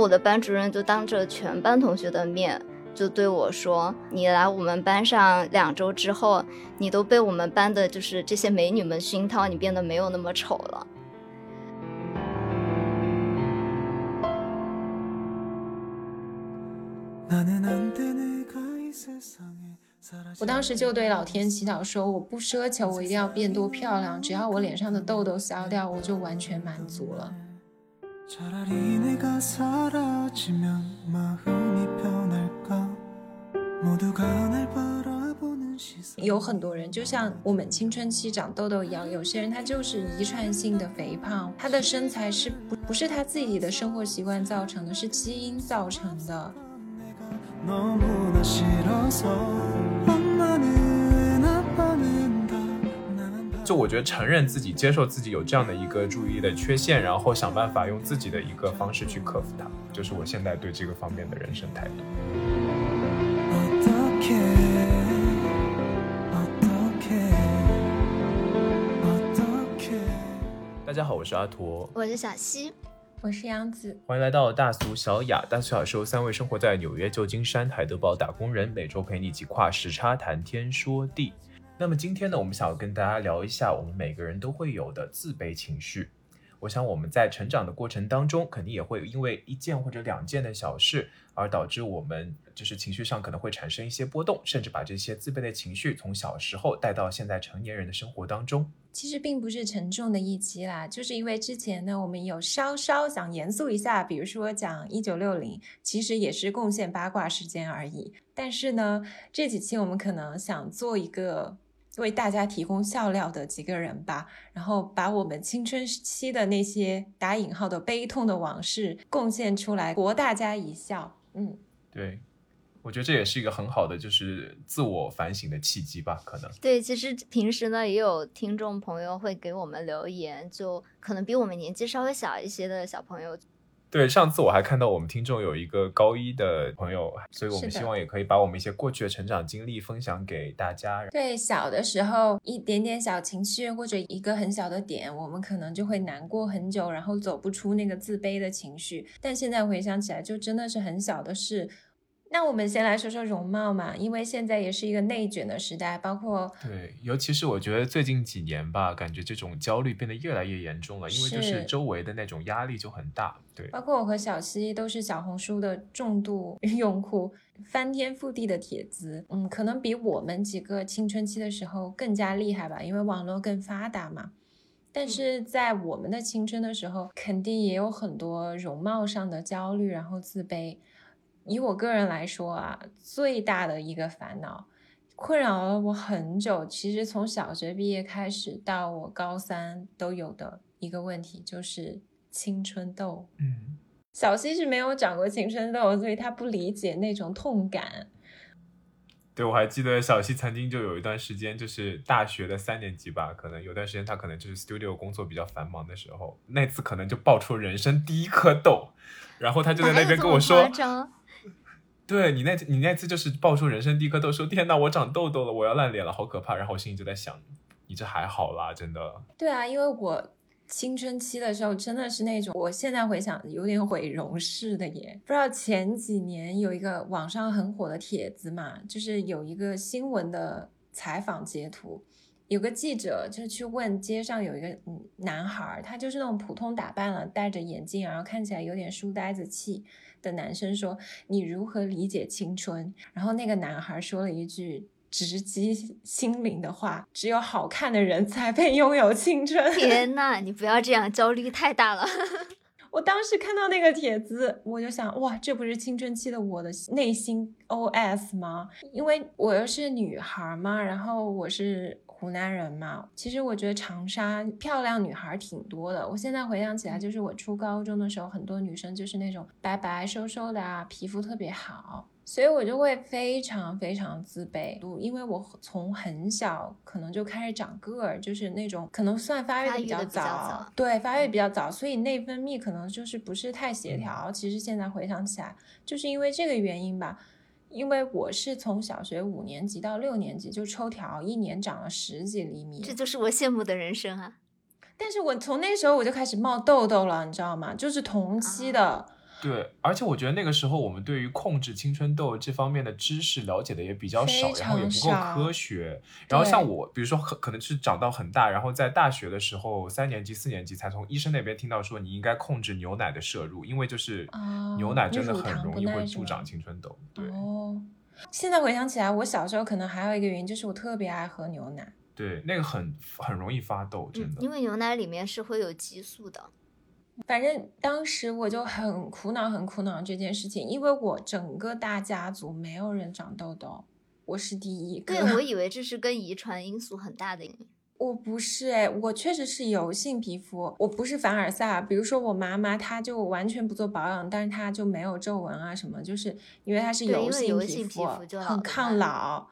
我的班主任就当着全班同学的面就对我说：“你来我们班上两周之后，你都被我们班的就是这些美女们熏陶，你变得没有那么丑了。”我当时就对老天祈祷说：“我不奢求我一定要变多漂亮，只要我脸上的痘痘消掉，我就完全满足了。”有很多人就像我们青春期长痘痘一样，有些人他就是遗传性的肥胖，他的身材是不不是他自己的生活习惯造成的，是基因造成的。就我觉得承认自己、接受自己有这样的一个注意力的缺陷，然后想办法用自己的一个方式去克服它，就是我现在对这个方面的人生态度。大家好，我是阿驼，我是小西。我是杨子，欢迎来到大俗小雅。大俗小说三位生活在纽约、旧金山、海德堡打工人，每周陪你一起跨时差谈天说地。那么今天呢，我们想要跟大家聊一下我们每个人都会有的自卑情绪。我想我们在成长的过程当中，肯定也会因为一件或者两件的小事，而导致我们就是情绪上可能会产生一些波动，甚至把这些自卑的情绪从小时候带到现在成年人的生活当中。其实并不是沉重的一期啦，就是因为之前呢，我们有稍稍想严肃一下，比如说讲一九六零，其实也是贡献八卦时间而已。但是呢，这几期我们可能想做一个。为大家提供笑料的几个人吧，然后把我们青春期的那些打引号的悲痛的往事贡献出来，博大家一笑。嗯，对，我觉得这也是一个很好的就是自我反省的契机吧，可能。对，其实平时呢也有听众朋友会给我们留言，就可能比我们年纪稍微小一些的小朋友。对，上次我还看到我们听众有一个高一的朋友，所以我们希望也可以把我们一些过去的成长经历分享给大家。对，小的时候一点点小情绪或者一个很小的点，我们可能就会难过很久，然后走不出那个自卑的情绪。但现在回想起来，就真的是很小的事。那我们先来说说容貌嘛，因为现在也是一个内卷的时代，包括对，尤其是我觉得最近几年吧，感觉这种焦虑变得越来越严重了，因为就是周围的那种压力就很大。对，包括我和小溪都是小红书的重度 用户，翻天覆地的帖子，嗯，可能比我们几个青春期的时候更加厉害吧，因为网络更发达嘛。但是在我们的青春的时候，肯定也有很多容貌上的焦虑，然后自卑。以我个人来说啊，最大的一个烦恼，困扰了我很久。其实从小学毕业开始到我高三都有的一个问题，就是青春痘。嗯，小溪是没有长过青春痘，所以他不理解那种痛感。对，我还记得小溪曾经就有一段时间，就是大学的三年级吧，可能有段时间他可能就是 studio 工作比较繁忙的时候，那次可能就爆出人生第一颗痘，然后他就在那边跟我说。对你那，你那次就是爆出人生第一颗痘，说天呐，我长痘痘了，我要烂脸了，好可怕。然后我心里就在想，你这还好啦，真的。对啊，因为我青春期的时候真的是那种，我现在回想有点毁容式的耶。不知道前几年有一个网上很火的帖子嘛，就是有一个新闻的采访截图，有个记者就去问街上有一个男孩，他就是那种普通打扮了，戴着眼镜，然后看起来有点书呆子气。的男生说：“你如何理解青春？”然后那个男孩说了一句直击心灵的话：“只有好看的人才配拥有青春。”天呐，你不要这样，焦虑太大了。我当时看到那个帖子，我就想：哇，这不是青春期的我的内心 OS 吗？因为我又是女孩嘛，然后我是。湖南人嘛，其实我觉得长沙漂亮女孩挺多的。我现在回想起来，就是我初高中的时候，很多女生就是那种白白瘦瘦的啊，皮肤特别好，所以我就会非常非常自卑。因为我从很小可能就开始长个儿，就是那种可能算发育的比较早，对，发育比较早，所以内分泌可能就是不是太协调。其实现在回想起来，就是因为这个原因吧。因为我是从小学五年级到六年级就抽条，一年长了十几厘米，这就是我羡慕的人生啊！但是我从那时候我就开始冒痘痘了，你知道吗？就是同期的，对，而且我觉得那个时候我们对于控制青春痘这方面的知识了解的也比较少，非然后也不够科学。然后像我，比如说可可能是长到很大，然后在大学的时候，三年级、四年级才从医生那边听到说你应该控制牛奶的摄入，因为就是哦牛奶真的很容易会助长青春痘。对哦，现在回想起来，我小时候可能还有一个原因就是我特别爱喝牛奶。对，那个很很容易发痘，真的。因为牛奶里面是会有激素的。反正当时我就很苦恼，很苦恼这件事情，因为我整个大家族没有人长痘痘，我是第一个。对，我以为这是跟遗传因素很大的原因。我不是哎，我确实是油性皮肤，我不是凡尔赛。比如说我妈妈，她就完全不做保养，但是她就没有皱纹啊什么，就是因为她是油性皮肤就很抗慢老。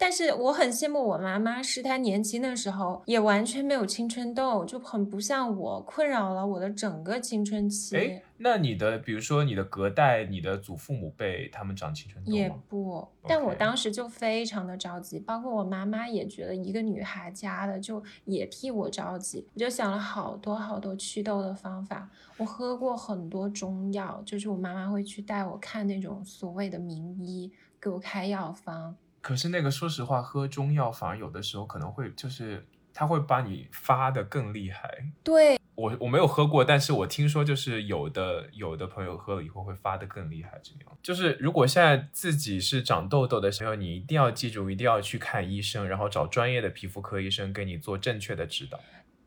但是我很羡慕我妈妈，是她年轻的时候也完全没有青春痘，就很不像我，困扰了我的整个青春期。哎，那你的比如说你的隔代，你的祖父母辈，他们长青春痘也？不，但我当时就非常的着急，包括我妈妈也觉得一个女孩家的就也替我着急，我就想了好多好多祛痘的方法，我喝过很多中药，就是我妈妈会去带我看那种所谓的名医，给我开药方。可是那个说实话，喝中药反而有的时候可能会就是它会把你发的更厉害。对，我我没有喝过，但是我听说就是有的有的朋友喝了以后会发的更厉害，这样。就是如果现在自己是长痘痘的时候，你一定要记住，一定要去看医生，然后找专业的皮肤科医生给你做正确的指导。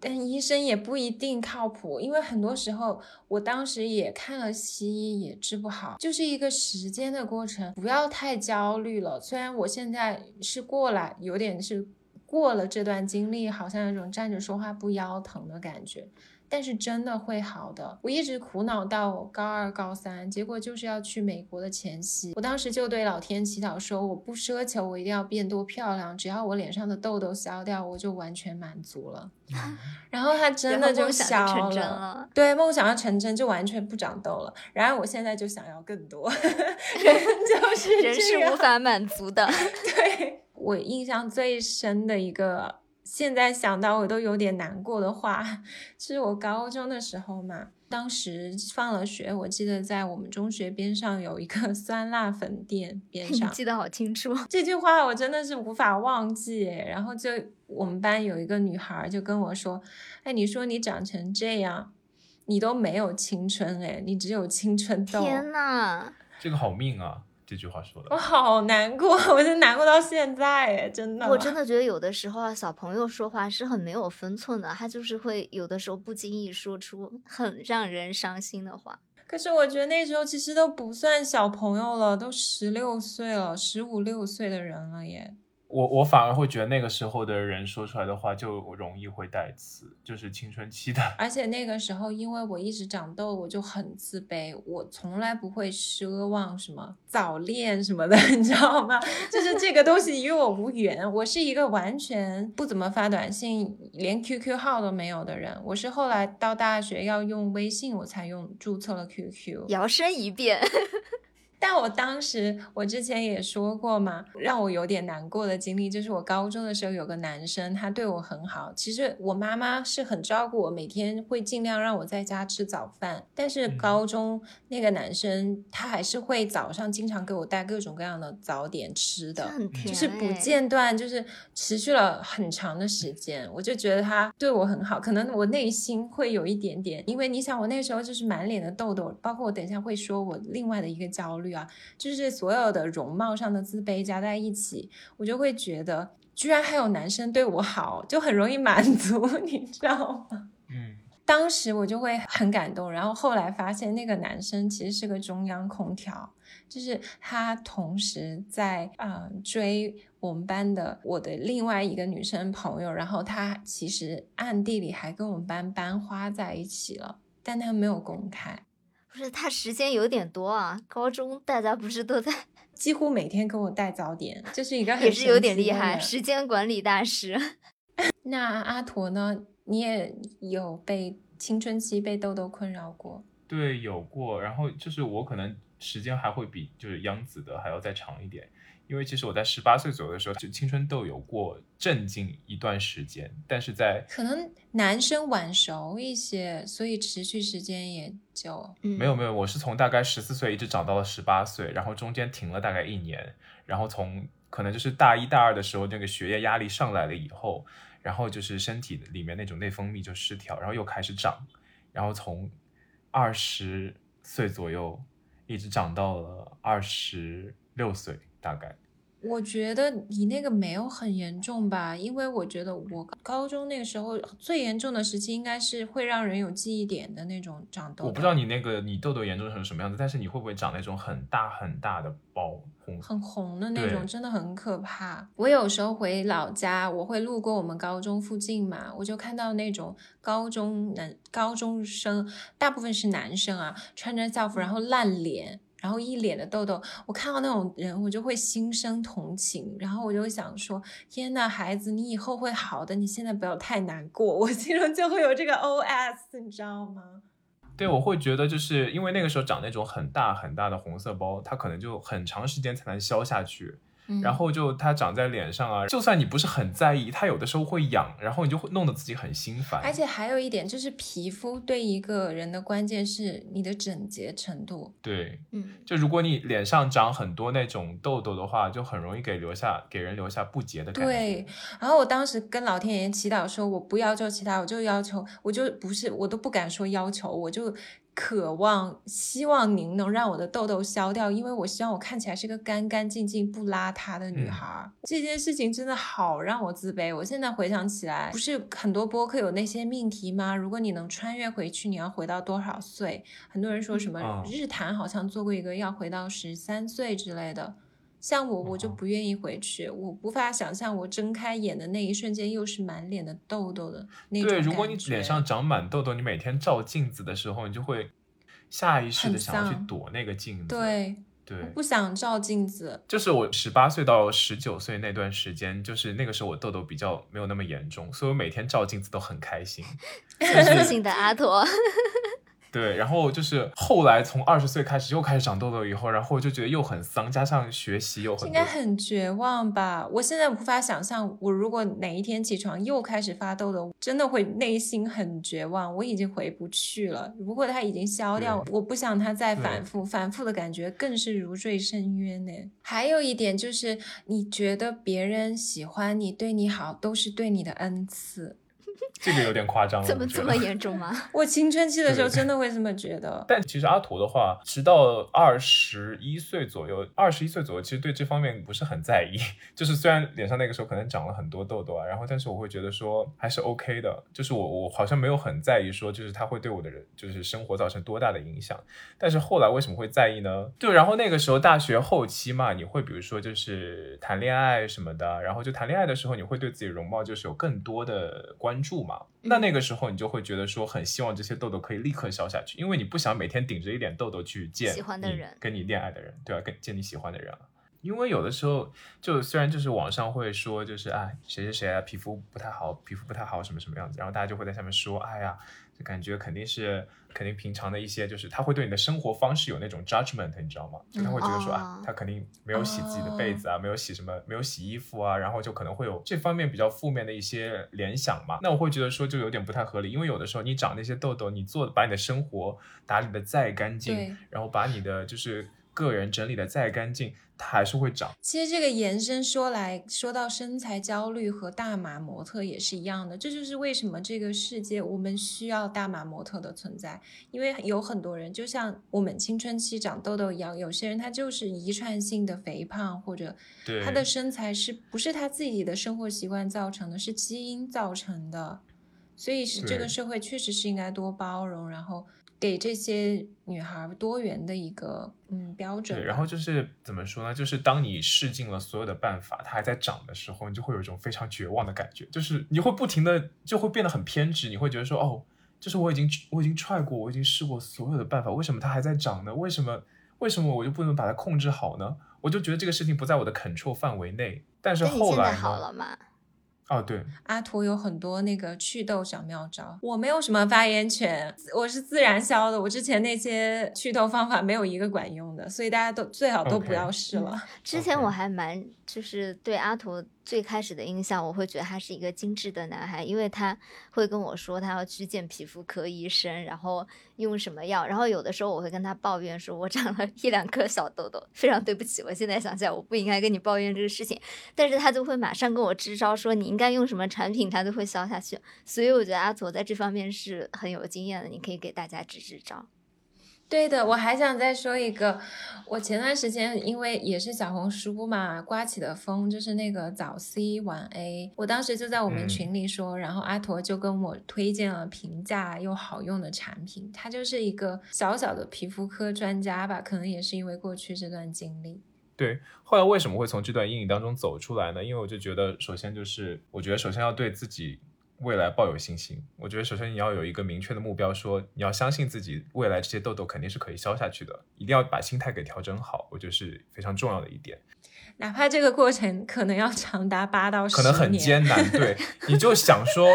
但医生也不一定靠谱，因为很多时候我当时也看了西医，也治不好，就是一个时间的过程，不要太焦虑了。虽然我现在是过来，有点是过了这段经历，好像有种站着说话不腰疼的感觉。但是真的会好的。我一直苦恼到高二、高三，结果就是要去美国的前夕，我当时就对老天祈祷说，我不奢求我一定要变多漂亮，只要我脸上的痘痘消掉，我就完全满足了。然后它真的就成真了。对，梦想要成真，就完全不长痘了。然而我现在就想要更多，人就是人是无法满足的。对我印象最深的一个，现在想到我都有点难过的话，是我高中的时候嘛。当时放了学，我记得在我们中学边上有一个 酸辣粉店 边上，记得好清楚。这句话我真的是无法忘记。然后就我们班有一个女孩就跟我说：“哎，你说你长成这样，你都没有青春哎，你只有青春痘。”天呐，这个好命啊！这句话说的我，好难过，我就难过到现在哎，真的。我真的觉得有的时候啊，小朋友说话是很没有分寸的，他就是会有的时候不经意说出很让人伤心的话。可是我觉得那时候其实都不算小朋友了，都十六岁了，十五六岁的人了耶。我我反而会觉得那个时候的人说出来的话就容易会带刺，就是青春期的。而且那个时候，因为我一直长痘，我就很自卑，我从来不会奢望什么早恋什么的，你知道吗？就是这个东西与我无缘。我是一个完全不怎么发短信，连 QQ 号都没有的人。我是后来到大学要用微信，我才用注册了 QQ。摇身一变，但我当时，我之前也说过嘛，让我有点难过的经历，就是我高中的时候有个男生，他对我很好。其实我妈妈是很照顾我，每天会尽量让我在家吃早饭。但是嗯高中那个男生，他还是会早上经常给我带各种各样的早点吃的。就是不。间断，就是持续了很长的时间，我就觉得他对我很好。可能我内心会有一点点，因为你想，我那时候就是满脸的痘痘，包括我等一下会说我另外的一个焦虑啊，就是所有的容貌上的自卑加在一起，我就会觉得，居然还有男生对我好，就很容易满足，你知道吗？嗯，当时我就会很感动，然后后来发现那个男生其实是个中央空调，就是他同时在啊、呃追我们班的我的另外一个女生朋友，然后他其实暗地里还跟我们班班花在一起了，但他没有公开，不是他时间有点多啊，高中大家不是都在，几乎每天给我带早点，这是一个很也是有点厉害，时间管理大师。那阿驼呢？你也有被青春期被痘痘困扰过？对，有过。然后就是我可能时间还会比就是央子的还要再长一点，因因为其实我在十八岁左右的时候，就青春痘有过镇静一段时间，但是在可能男生晚熟一些，所以持续时间也就嗯没有没有，我是从大概十四岁一直长到了十八岁，然后中间停了大概一年，然后从可能就是大一大二的时候，那个学业压力上来了以后，然后就是身体里面那种内分泌就失调，然后又开始长，然后从二十岁左右一直长到了二十六岁大概。我觉得你那个没有很严重吧，因为我觉得我高中那个时候最严重的时期应该是会让人有记忆点的那种长痘痘。我不知道你那个你痘痘严重成什么样子，但是你会不会长那种很大很大的包红？很红的那种，真的很可怕。我有时候回老家，我会路过我们高中附近嘛，我就看到那种高中男高中生，大部分是男生啊，穿着校服，然后烂脸。然后一脸的痘痘，我看到那种人，我就会心生同情，然后我就想说：天呐，孩子，你以后会好的，你现在不要太难过。我心中就会有这个 OS，你知道吗？对，我会觉得就是因为那个时候长那种很大很大的红色包，它可能就很长时间才能消下去，嗯然后就它长在脸上啊，就算你不是很在意，它有的时候会痒，然后你就会弄得自己很心烦。而且还有一点就是，皮肤对一个人的关键是你的整洁程度。对，嗯，就如果你脸上长很多那种痘痘的话，就很容易给留下给人留下不洁的感觉。对，然后我当时跟老天爷祈祷说，我不要求其他，我就要求，我就不是，我都不敢说要求，我就渴望，希望您能让我的痘痘消掉，因为我希望我看起来是个干干净净、不邋遢的女嗯孩儿。这件事情真的好让我自卑。我现在回想起来，不是很多播客有那些命题吗？如果你能穿越回去，你要回到多少岁？很多人说什么嗯日坛好像做过一个要回到十三岁之类的。像我，我就哦不愿意回去，我无法想象我睁开眼的那一瞬间又是满脸的痘痘的那种对，感觉。如果你脸上长满痘痘，你每天照镜子的时候，你就会下意识的想要去躲那个镜子。对，对我不想照镜子，就是我十八岁到十九岁那段时间，就是那个时候我痘痘比较没有那么严重，所以我每天照镜子都很开心。自信的阿驼，对，然后就是后来从二十岁开始又开始长痘痘以后，然后我就觉得又很丧，加上学习又很应该，很绝望吧？我现在无法想象，我如果哪一天起床又开始发痘痘，真的会内心很绝望。我已经回不去了。如果它已经消掉，我不想它再反复，反复的感觉更是如坠深渊呢。还有一点就是，你觉得别人喜欢你、对你好，都是对你的恩赐。这个有点夸张了。怎么这么严重吗？我青春期的时候真的会这么觉得。但其实阿图的话，直到二十一岁左右，二十一岁左右，其实对这方面不是很在意。就是虽然脸上那个时候可能长了很多痘痘啊，然后但是我会觉得说还是 OK 的。就是我我好像没有很在意说，就是它会对我的人就是生活造成多大的影响。但是后来为什么会在意呢？对，然后那个时候大学后期嘛，你会比如说就是谈恋爱什么的，然后就谈恋爱的时候，你会对自己容貌就是有更多的关注嘛。那那个时候你就会觉得说，很希望这些痘痘可以立刻消下去，因为你不想每天顶着一脸痘痘去见喜欢的你人跟你恋爱的人，对吧、跟见你喜欢的人啊。因为有的时候，就虽然就是网上会说，就是啊谁谁谁啊皮肤不太好，皮肤不太好什么什么样子，然后大家就会在下面说，哎呀，就感觉肯定是肯定平常的一些，就是他会对你的生活方式有那种 judgment，你知道吗？就他会觉得说、哦啊，他肯定没有洗自己的被子啊，没有洗什么，没有洗衣服啊，然后就可能会有这方面比较负面的一些联想嘛。那我会觉得说就有点不太合理，因为有的时候你长那些痘痘，你做把你的生活打理的再干净，然后把你的就是个人整理的再干净，它还是会长。其实这个延伸说来说到身材焦虑和大码模特也是一样的，这就是为什么这个世界我们需要大码模特的存在，因为有很多人就像我们青春期长痘痘一样，有些人他就是遗传性的肥胖，或者对，他的身材是不是他自己的生活习惯造成的，是基因造成的，所以是这个社会确实是应该多包容，然后给这些女孩多元的一个嗯标准对，然后就是怎么说呢？就是当你试尽了所有的办法，它还在长的时候，你就会有一种非常绝望的感觉，就是你会不停的就会变得很偏执，你会觉得说，哦，就是我已经我已经 try 过，我已经试过所有的办法，为什么它还在长呢？为什么为什么我就不能把它控制好呢？我就觉得这个事情不在我的 control 范围内。但是后来呢？好了吗？哦，对，阿图有很多那个祛痘小妙招，我没有什么发言权，我是自然消的。我之前那些祛痘方法没有一个管用的，所以大家都最好都不要试了。之前我还蛮就是对阿驼。最开始的印象，我会觉得他是一个精致的男孩，因为他会跟我说他要去见皮肤科医生，然后用什么药，然后有的时候我会跟他抱怨说，我长了一两颗小痘痘，非常对不起，我现在想起来我不应该跟你抱怨这个事情，但是他就会马上跟我支招，说你应该用什么产品，他都会消下去，所以我觉得阿佐在这方面是很有经验的，你可以给大家支支招。对的，我还想再说一个，我前段时间因为也是小红书嘛，刮起的风就是那个早 C 晚 A，我当时就在我们群里说，然后阿驼就跟我推荐了平价又好用的产品，他就是一个小小的皮肤科专家吧，可能也是因为过去这段经历。对，后来为什么会从这段阴影当中走出来呢？因为我就觉得，首先就是我觉得首先要对自己。未来抱有信心，我觉得首先你要有一个明确的目标，说你要相信自己未来这些痘痘肯定是可以消下去的，一定要把心态给调整好，我觉得是非常重要的一点。哪怕这个过程可能要长达八到十可能很艰难，对，你就想说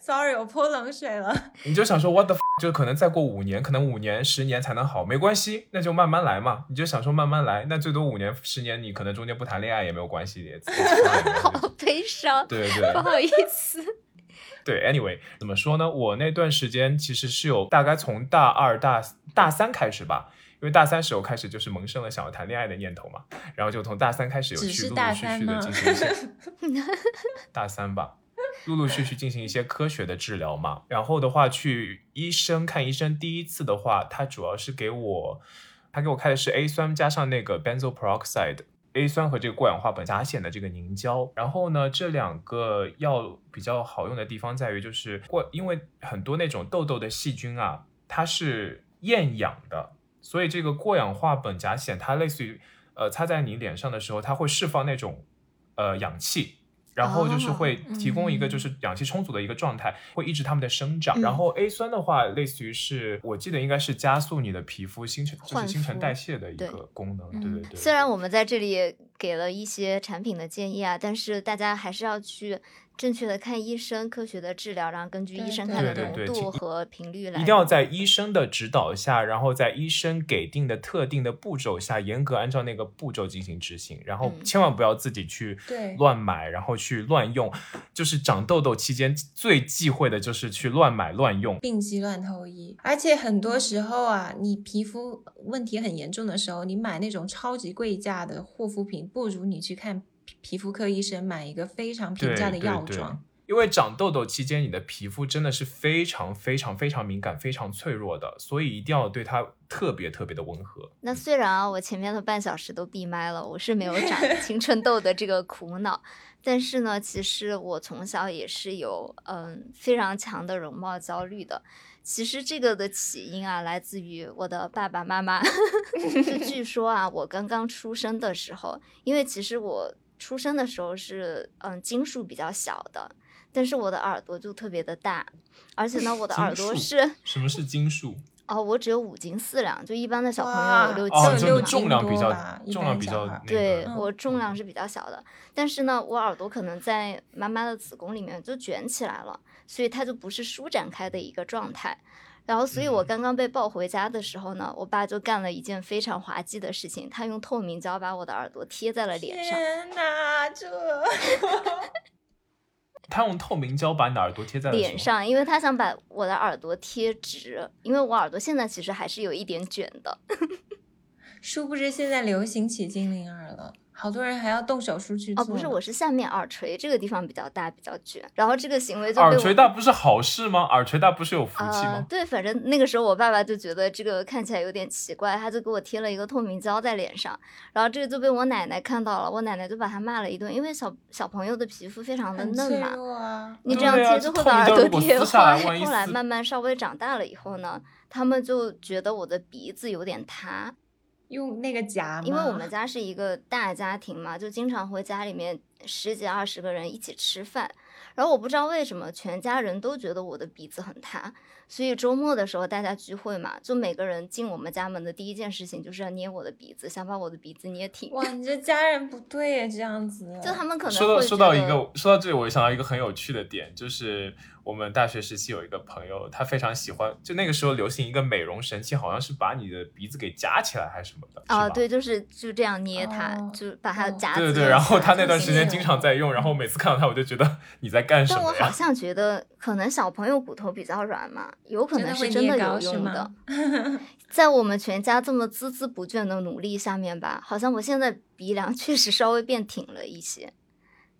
，Sorry，我泼冷水了。你就想说 What the，就可能再过五年，可能五年、十年才能好，没关系，那就慢慢来嘛。你就想说慢慢来，那最多五年、十年，你可能中间不谈恋爱也没有关系的。好悲伤，对对，不好意思。对，anyway，怎么说呢？我那段时间其实是有大概从大二、大大三开始吧，因为大三时候开始就是萌生了想要谈恋爱的念头嘛，然后就从大三开始有去陆陆续续的进行一些 大三吧，陆陆续续进行一些科学的治疗嘛。然后的话，去医生看医生，第一次的话，他主要是给我，他给我开的是 A 酸加上那个 benzoyl peroxide。A 酸和这个过氧化苯甲酰的这个凝胶，然后呢，这两个药比较好用的地方在于，就是过，因为很多那种痘痘的细菌啊，它是厌氧的，所以这个过氧化苯甲酰它类似于，呃，擦在你脸上的时候，它会释放那种，呃，氧气。然后就是会提供一个就是氧气充足的一个状态，会抑制它们的生长。然后 A 酸的话，类似于是我记得应该是加速你的皮肤新陈就是新陈代谢的一个功能。对对对。虽然我们在这里给了一些产品的建议啊，但是大家还是要去。正确的看医生，科学的治疗，然后根据医生看的浓度和频率来。一定要在医生的指导下，然后在医生给定的特定的步骤下，严格按照那个步骤进行执行。然后千万不要自己去乱买，然后去乱用。就是长痘痘期间最忌讳的就是去乱买乱用，病急乱投医。而且很多时候啊，你皮肤问题很严重的时候，你买那种超级贵价的护肤品，不如你去看。皮肤科医生买一个非常平价的药妆，因为长痘痘期间你的皮肤真的是非常非常非常敏感、非常脆弱的，所以一定要对它特别特别的温和。那虽然啊，我前面的半小时都闭麦了，我是没有长 青春痘的这个苦恼，但是呢，其实我从小也是有嗯非常强的容貌焦虑的。其实这个的起因啊，来自于我的爸爸妈妈。据说啊，我刚刚出生的时候，因为其实我。出生的时候是嗯斤数比较小的，但是我的耳朵就特别的大，而且呢我的耳朵是什么是斤数？哦，我只有五斤四两，就一般的小朋友有六斤六重量比较重量比较对我重量是比较小的，但是呢我耳朵可能在妈妈的子宫里面就卷起来了，所以它就不是舒展开的一个状态。然后，所以我刚刚被抱回家的时候呢，我爸就干了一件非常滑稽的事情，他用透明胶把我的耳朵贴在了脸上。天哪，这！他用透明胶把你的耳朵贴在脸上，因为他想把我的耳朵贴直，因为我耳朵现在其实还是有一点卷的。殊不知现在流行起精灵耳了。好多人还要动手术去做哦，不是，我是下面耳垂这个地方比较大，比较卷，然后这个行为就耳垂大不是好事吗？耳垂大不是有福气吗？对，反正那个时候我爸爸就觉得这个看起来有点奇怪，他就给我贴了一个透明胶在脸上，然后这个就被我奶奶看到了，我奶奶就把他骂了一顿，因为小小朋友的皮肤非常的嫩嘛，你这样贴就会把耳朵贴坏。后来慢慢稍微长大了以后呢，他们就觉得我的鼻子有点塌。用那个夹，因为我们家是一个大家庭嘛，就经常会家里面十几二十个人一起吃饭，然后我不知道为什么全家人都觉得我的鼻子很塌，所以周末的时候大家聚会嘛，就每个人进我们家门的第一件事情就是要捏我的鼻子，想把我的鼻子捏挺。哇，你这家人不对耶，这样子。就他们可能说到说到一个说到这里，我就想到一个很有趣的点，就是我们大学时期有一个朋友，他非常喜欢，就那个时候流行一个美容神器，好像是把你的鼻子给夹起来还是什么的，是啊，对，就是就这样捏它，哦就把它哦夹对对对，然后他那段时间经常在用，然后每次看到他，我就觉得你在干什么但我好？像觉得，可能小朋友骨头比较软嘛，有可能是真的有用的。在我们全家这么孜孜不倦的努力下面吧，好像我现在鼻梁确实稍微变挺了一些。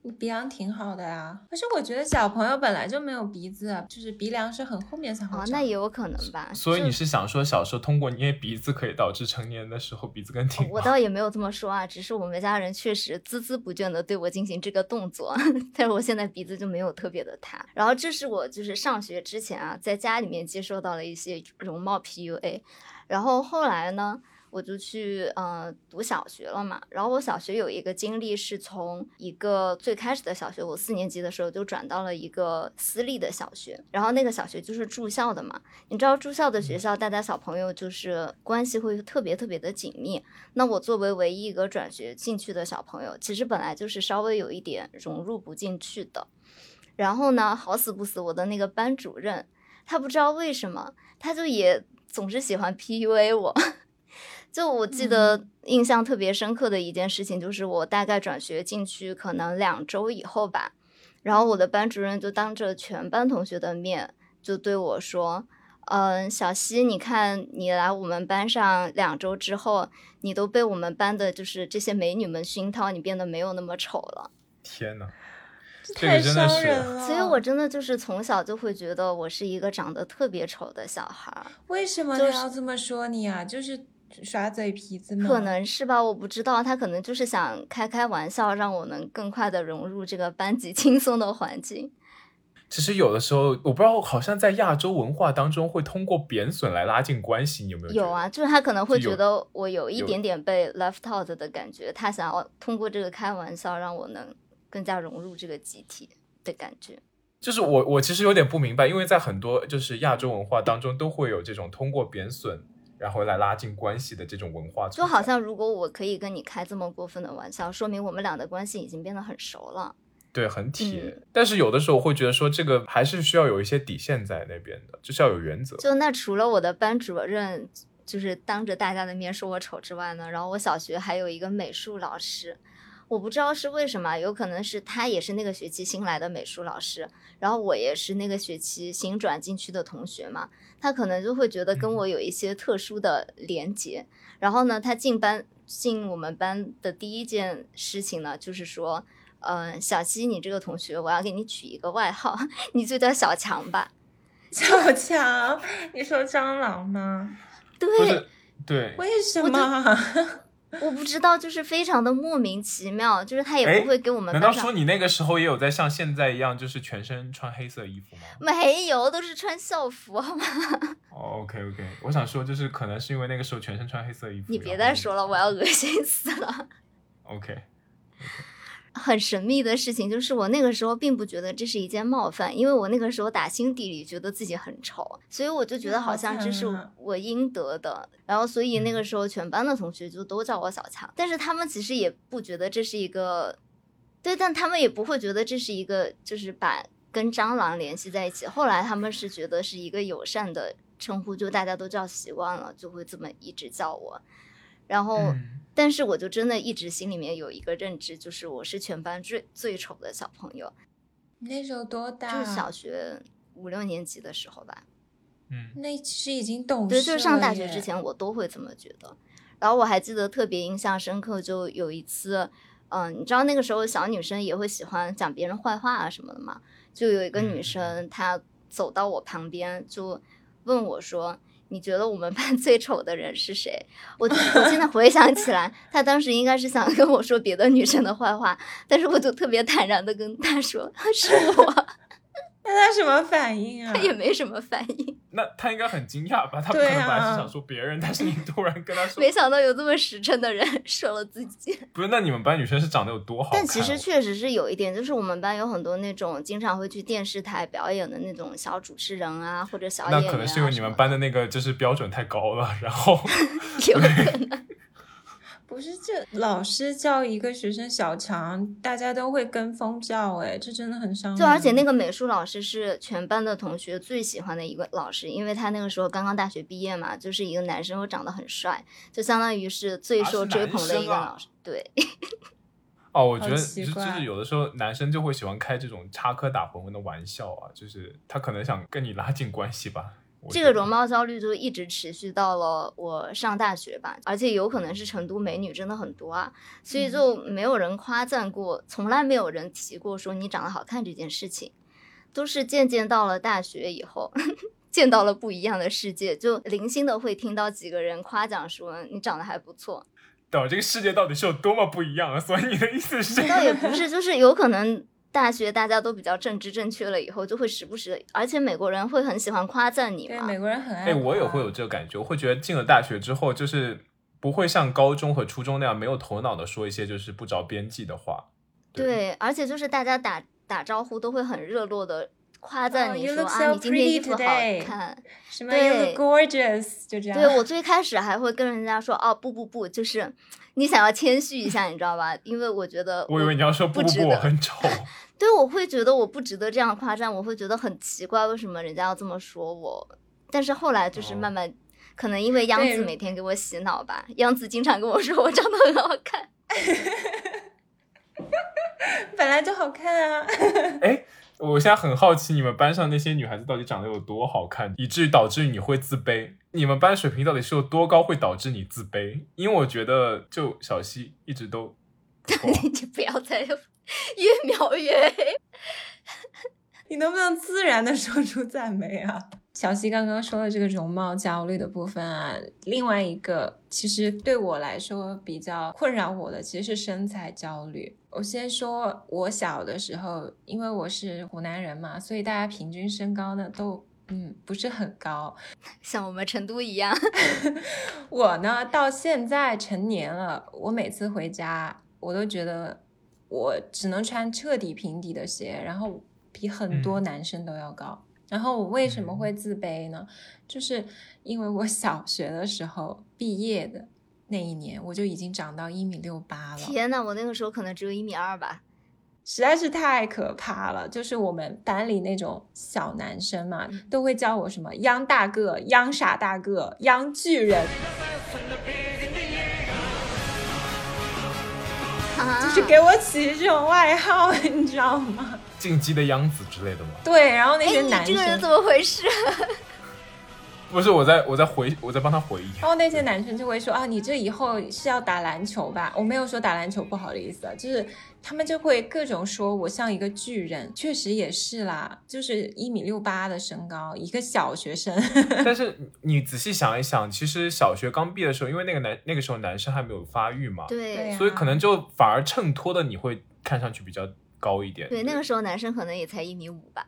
你鼻梁挺好的呀，可是我觉得小朋友本来就没有鼻子，啊，就是鼻梁是很后面才会哦，那也有可能吧。所以你是想说，小时候通过捏鼻子可以导致成年的时候鼻子更挺我？倒也没有这么说啊，只是我们家人确实孜孜不倦的对我进行这个动作，但是我现在鼻子就没有特别的塌。然后这是我就是上学之前啊，在家里面接受到了一些容貌 PUA，然后后来呢，我就去呃读小学了嘛。然后我小学有一个经历是从一个最开始的小学，我四年级的时候就转到了一个私立的小学，然后那个小学就是住校的嘛。你知道住校的学校，大家小朋友就是关系会特别特别的紧密。那我作为唯一一个转学进去的小朋友，其实本来就是稍微有一点融入不进去的。然后呢，好死不死，我的那个班主任，他不知道为什么，他就也总是喜欢 PUA 我。就我记得印象特别深刻的一件事情，就是我大概转学进去可能两周以后吧，然后我的班主任就当着全班同学的面就对我说：“嗯，小西，你看你来我们班上两周之后，你都被我们班的就是这些美女们熏陶，你变得没有那么丑了。天呐！这这个太伤真的是人了。所以我真的就是从小就会觉得我是一个长得特别丑的小孩儿，为什么就是他要这么说你啊？就是耍嘴皮子吗？可能是吧，我不知道，他可能就是想开开玩笑，让我能更快的融入这个班级 轻松的环境。其实有的时候，我不知道，好像在亚洲文化当中会通过贬损来拉近关系，你有没有？有啊，，就是他可能会觉得我有一点点被 left out 的感觉，他想要通过这个开玩笑让我能更加融入这个集体的感觉。就是我我其实有点不明白，因为在很多就是亚洲文化当中都会有这种通过贬损然后来拉近关系的这种文化，就好像如果我可以跟你开这么过分的玩笑，说明我们俩的关系已经变得很熟了。对很铁。嗯但是有的时候会觉得说这个还是需要有一些底线在那边的，就是要有原则。就那除了我的班主任就是当着大家的面说我丑之外呢，然后我小学还有一个美术老师，我不知道是为什么，有可能是他也是那个学期新来的美术老师，然后我也是那个学期新转进去的同学嘛，他可能就会觉得跟我有一些特殊的连结。然后呢，他进班进我们班的第一件事情呢，就是说。嗯，小西，你这个同学，我要给你取一个外号，你就叫小强吧。小强，你说蟑螂吗？对，对，为什么？我不知道，就是非常的莫名其妙，就是他也哎不会给我们难道说你那个时候也有在像现在一样，就是全身穿黑色衣服吗？没有，都是穿校服，好吗？哦，OK OK，我想说就是可能是因为那个时候全身穿黑色衣服。你别再说了，我要恶心死了。OK，很神秘的事情就是，我那个时候并不觉得这是一件冒犯，因为我那个时候打心底里觉得自己很丑，所以我就觉得好像这是我应得的。然后，所以那个时候全班的同学就都叫我小强，但是他们其实也不觉得这是一个，对，但他们也不会觉得这是一个，就是把跟蟑螂联系在一起。后来他们是觉得是一个友善的称呼，就大家都叫习惯了，就会这么一直叫我。然后，嗯但是我就真的一直心里面有一个认知，就是我是全班最最丑的小朋友，你那时候多大？就是小学五六年级的时候吧。嗯那其实已经懂事对，就是上大学之前我都会这么觉得。然后我还记得特别印象深刻，就有一次，嗯、你知道那个时候小女生也会喜欢讲别人坏话啊什么的嘛，就有一个女嗯生她走到我旁边就问我说。你觉得我们班 最丑的人是谁？我我现在回想起来，他当时应该是想跟我说别的女生的坏话，但是我就特别坦然的跟他说 是我，那他什么反应啊？他也没什么反应。那他应该很惊讶吧？他不可能本来是想说别人，但是你突然跟他说，没想到有这么实诚的人说了自己。不是，那你们班女生是长得有多好看？但其实确实是有一点，就是我们班有很多那种经常会去电视台表演的那种小主持人啊，或者小演员、啊。那可能是因为你们班的那个就是标准太高了，然后 有可能。不是这老师叫一个学生小强，大家都会跟风叫，哎，这真的很伤人。就而且那个美术老师是全班的同学最喜欢的一个老师，因为他那个时候刚刚大学毕业嘛，就是一个男生又长得很帅，就相当于是最受追捧的一个老师。对。哦，我觉得就是就是有的时候男生就会喜欢开这种插科打诨的玩笑啊，就是他可能想跟你拉近关系吧。这个容貌焦虑就一直持续到了我上大学吧，而且有可能是成都美女真的很多啊，所以就没有人夸赞过，从来没有人提过说你长得好看这件事情，都是渐渐到了大学以后，见到了不一样的世界，就零星的会听到几个人夸奖说你长得还不错。等这个世界到底是有多么不一样啊？所以你的意思是？倒也不是，就是有可能。大学大家都比较政治正确了，以后就会时不时的，而且美国人会很喜欢夸赞你嘛。对，美国人很爱。哎，我也会有这个感觉，我会觉得进了大学之后，就是不会像高中和初中那样没有头脑的说一些就是不着边际的话。对，而且就是大家打打招呼都会很热络的夸赞你说啊，你今天衣服好看，什么 You look gorgeous，就这样。对我最开始还会跟人家说哦不不不，就是你想要谦虚一下，你知道吧？因为我觉得我以为你要说不不不，我很丑。对，我会觉得我不值得这样夸赞，我会觉得很奇怪，为什么人家要这么说我？但是后来就是慢慢，可能因为央子每天给我洗脑吧，央子经常跟我说我长得很好看，本来就好看啊。哎，我现在很好奇，你们班上那些女孩子到底长得有多好看，以至于导致你会自卑？你们班水平到底是有多高，会导致你自卑？因为我觉得，就小溪一直都，你不要再。越描越黑，你能不能自然的说出赞美啊？小溪刚刚说的这个容貌焦虑的部分啊，另外一个其实对我来说比较困扰我的其实是身材焦虑。我先说，我小的时候，因为我是湖南人嘛，所以大家平均身高呢都嗯不是很高，像我们成都一样。我呢到现在成年了，我每次回家我都觉得。我只能穿彻底平底的鞋，然后比很多男生都要高。然后我为什么会自卑呢？就是因为我小学的时候毕业的那一年，我就已经长到一米六八了。天呐，我那个时候可能只有一米二吧，实在是太可怕了。就是我们班里那种小男生嘛，都会叫我什么“央大个”“央傻大个”“央巨人”。就是给我起这种外号，你知道吗？进击的央子之类的吗？对，然后那些男生，这个人怎么回事？不是我在，我在回，我在帮他回忆。然后那些男生就会说啊，你这以后是要打篮球吧？我没有说打篮球不好的意思，就是他们就会各种说我像一个巨人，确实也是啦，就是一米六八的身高，一个小学生。但是 你仔细想一想，其实小学刚毕业的时候，因为那个男那个时候男生还没有发育嘛，对，所以可能就反而衬托的你会看上去比较高一点。对，那个时候男生可能也才一米五吧。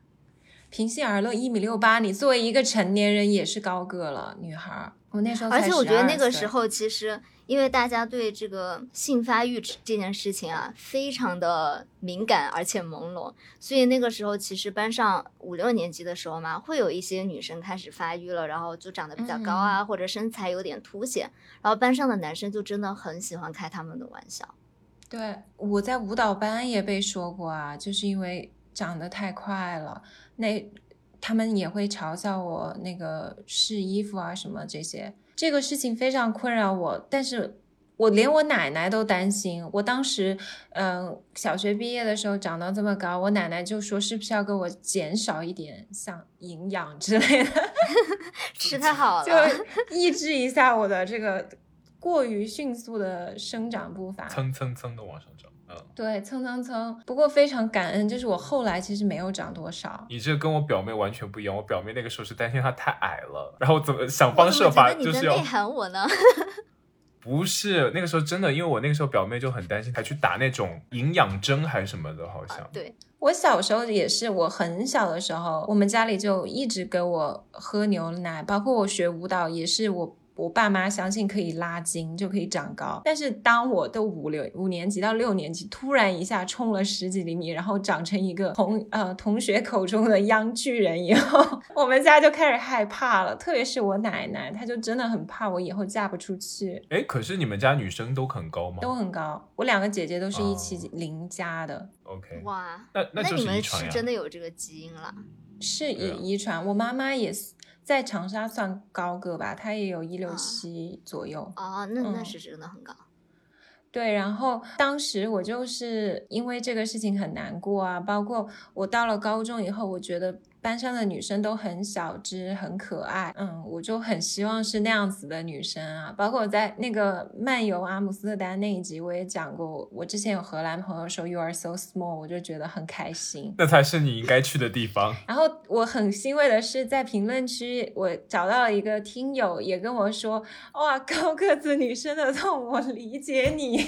平心而论，一米六八，你作为一个成年人也是高个了，女孩。我那时候，而且我觉得那个时候其实，因为大家对这个性发育这件事情啊，非常的敏感而且朦胧，所以那个时候其实班上五六年级的时候嘛，会有一些女生开始发育了，然后就长得比较高啊，或者身材有点凸显，然后班上的男生就真的很喜欢开他们的玩笑。对，我在舞蹈班也被说过啊，就是因为长得太快了。那他们也会嘲笑我那个试衣服啊什么这些，这个事情非常困扰我。但是我连我奶奶都担心。我当时，嗯，小学毕业的时候长到这么高，我奶奶就说是不是要给我减少一点像营养之类的，吃太好了，就抑制一下我的这个过于迅速的生长步伐，蹭蹭蹭的往上涨。嗯对，蹭蹭蹭。不过非常感恩，就是我后来其实没有长多少。你这跟我表妹完全不一样。我表妹那个时候是担心她太矮了，然后怎么想方设法就是要内涵我呢？不是那个时候真的，因为我那个时候表妹就很担心，还去打那种营养针还是什么的，好像。对，我小时候也是，我很小的时候，我们家里就一直给我喝牛奶，包括我学舞蹈也是我。我爸妈相信可以拉筋就可以长高，但是当我的五六五年级到六年级，突然一下冲了十几厘米，然后长成一个同呃同学口中的央巨人以后，我们家就开始害怕了。特别是我奶奶，她就真的很怕我以后嫁不出去。哎，可是你们家女生都很高吗？都很高，我两个姐姐都是一七零加的。OK，哇，那那你们是真的有这个基因了？是遗遗传，我妈妈也是。在长沙算高个吧，他也有一六七左右。哦，那那是真的很高。对，然后当时我就是因为这个事情很难过啊，包括我到了高中以后，我觉得。班上的女生都很小只，很可爱，嗯，我就很希望是那样子的女生啊。包括我在那个漫游阿姆斯特丹那一集，我也讲过，我之前有荷兰朋友说 You are so small，我就觉得很开心。那才是你应该去的地方。然后我很欣慰的是，在评论区我找到了一个听友，也跟我说，哇，高个子女生的痛，我理解你。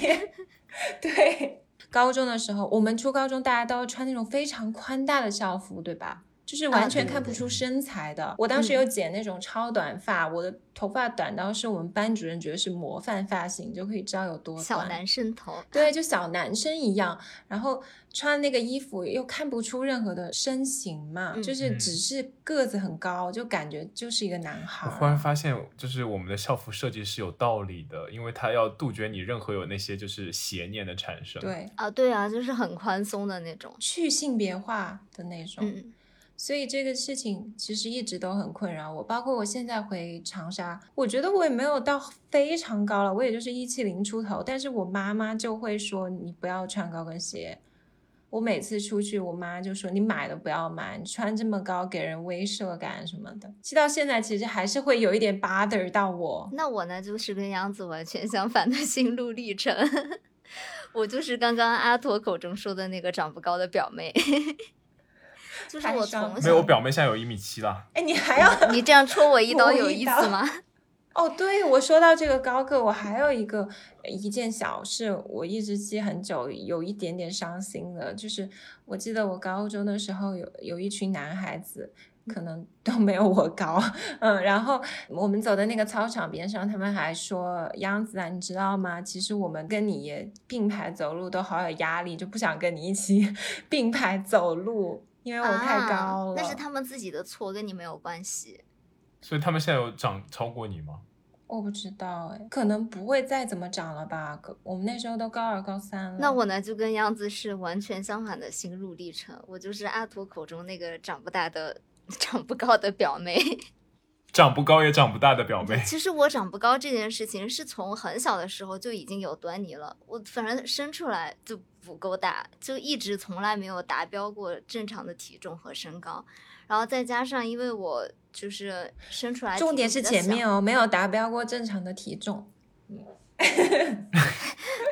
对，高中的时候，我们初高中大家都要穿那种非常宽大的校服，对吧？就是完全看不出身材的。我当时有剪那种超短发，我的头发短到是我们班主任觉得是模范发型，就可以知道有多短。小男生头，对，就小男生一样。然后穿那个衣服又看不出任何的身形嘛，就是只是个子很高，就感觉就是一个男孩。我忽然发现，就是我们的校服设计是有道理的，因为它要杜绝你任何有那些就是邪念的产生。对啊，对啊，就是很宽松的那种，去性别化的那种。嗯。所以这个事情其实一直都很困扰我，包括我现在回长沙，我觉得我也没有到非常高了，我也就是一七零出头，但是我妈妈就会说你不要穿高跟鞋。我每次出去，我妈就说你买的不要买，你穿这么高给人威慑感什么的。其实到现在其实还是会有一点 bother 到我。那我呢就是跟杨子完全相反的心路历程，我就是刚刚阿驼口中说的那个长不高的表妹。就是我从没有，我表妹现在有一米七了。哎，你还要你这样戳我一刀有意思吗？哦，对，我说到这个高个，我还有一个一件小事，我一直记很久，有一点点伤心的，就是我记得我高中的时候有有一群男孩子，可能都没有我高，嗯，然后我们走的那个操场边上，他们还说：“杨子啊，你知道吗？其实我们跟你并排走路都好有压力，就不想跟你一起 并排走路。”因为我太高了，那是他们自己的错，跟你没有关系。所以他们现在有长超过你吗？我不知道哎，可能不会再怎么长了吧。我们那时候都高二、高三了。那我呢，就跟样子是完全相反的心路历程。我就是阿图口中那个长不大的、长不高的表妹。长不高也长不大的表妹。其实我长不高这件事情是从很小的时候就已经有端倪了。我反正生出来就不够大，就一直从来没有达标过正常的体重和身高。然后再加上因为我就是生出来，重点是前面哦，没有达标过正常的体重，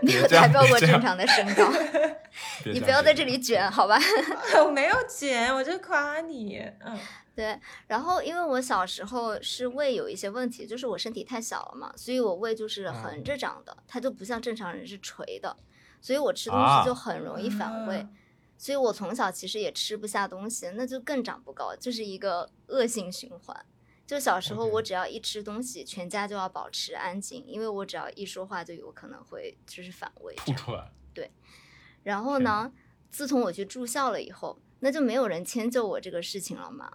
没有达标过正常的身高。你不要在这里卷，好吧？我没有卷，我就夸你，嗯。对，然后因为我小时候是胃有一些问题，就是我身体太小了嘛，所以我胃就是横着长的，它就不像正常人是垂的，所以我吃东西就很容易反胃，所以我从小其实也吃不下东西，那就更长不高，就是一个恶性循环。就小时候我只要一吃东西，全家就要保持安静，因为我只要一说话就有可能会就是反胃。吐出来。对，然后呢，自从我去住校了以后，那就没有人迁就我这个事情了嘛。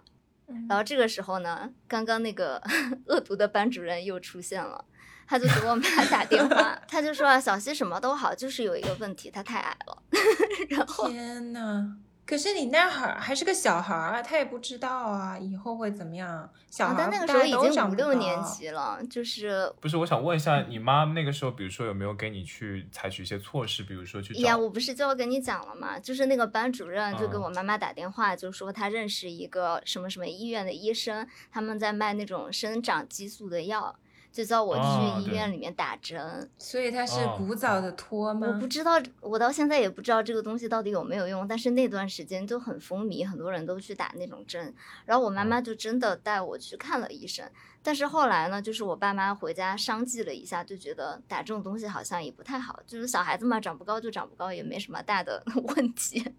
然后这个时候呢，刚刚那个 恶毒的班主任又出现了，他就给我妈 打电话，他就说啊，小西什么都好，就是有一个问题，他太矮了。然后天呐。可是你那会儿还是个小孩儿啊，他也不知道啊，以后会怎么样。小孩但那个时候已经五六年级了，就是不是？我想问一下，你妈那个时候，比如说有没有给你去采取一些措施，比如说去？呀，我不是就要跟你讲了吗？就是那个班主任就给我妈妈打电话，就说他认识一个什么什么医院的医生，他们在卖那种生长激素的药。就叫我去医院里面打针。所以它是哦古早的托吗？我不知道，我到现在也不知道这个东西到底有没有用，但是那段时间就很风靡，很多人都去打那种针。然后我妈妈就真的带我去看了医生，但是后来呢，就是我爸妈回家商计了一下，就觉得打这种东西好像也不太好，就是小孩子嘛，长不高就长不高，也没什么大的 问题。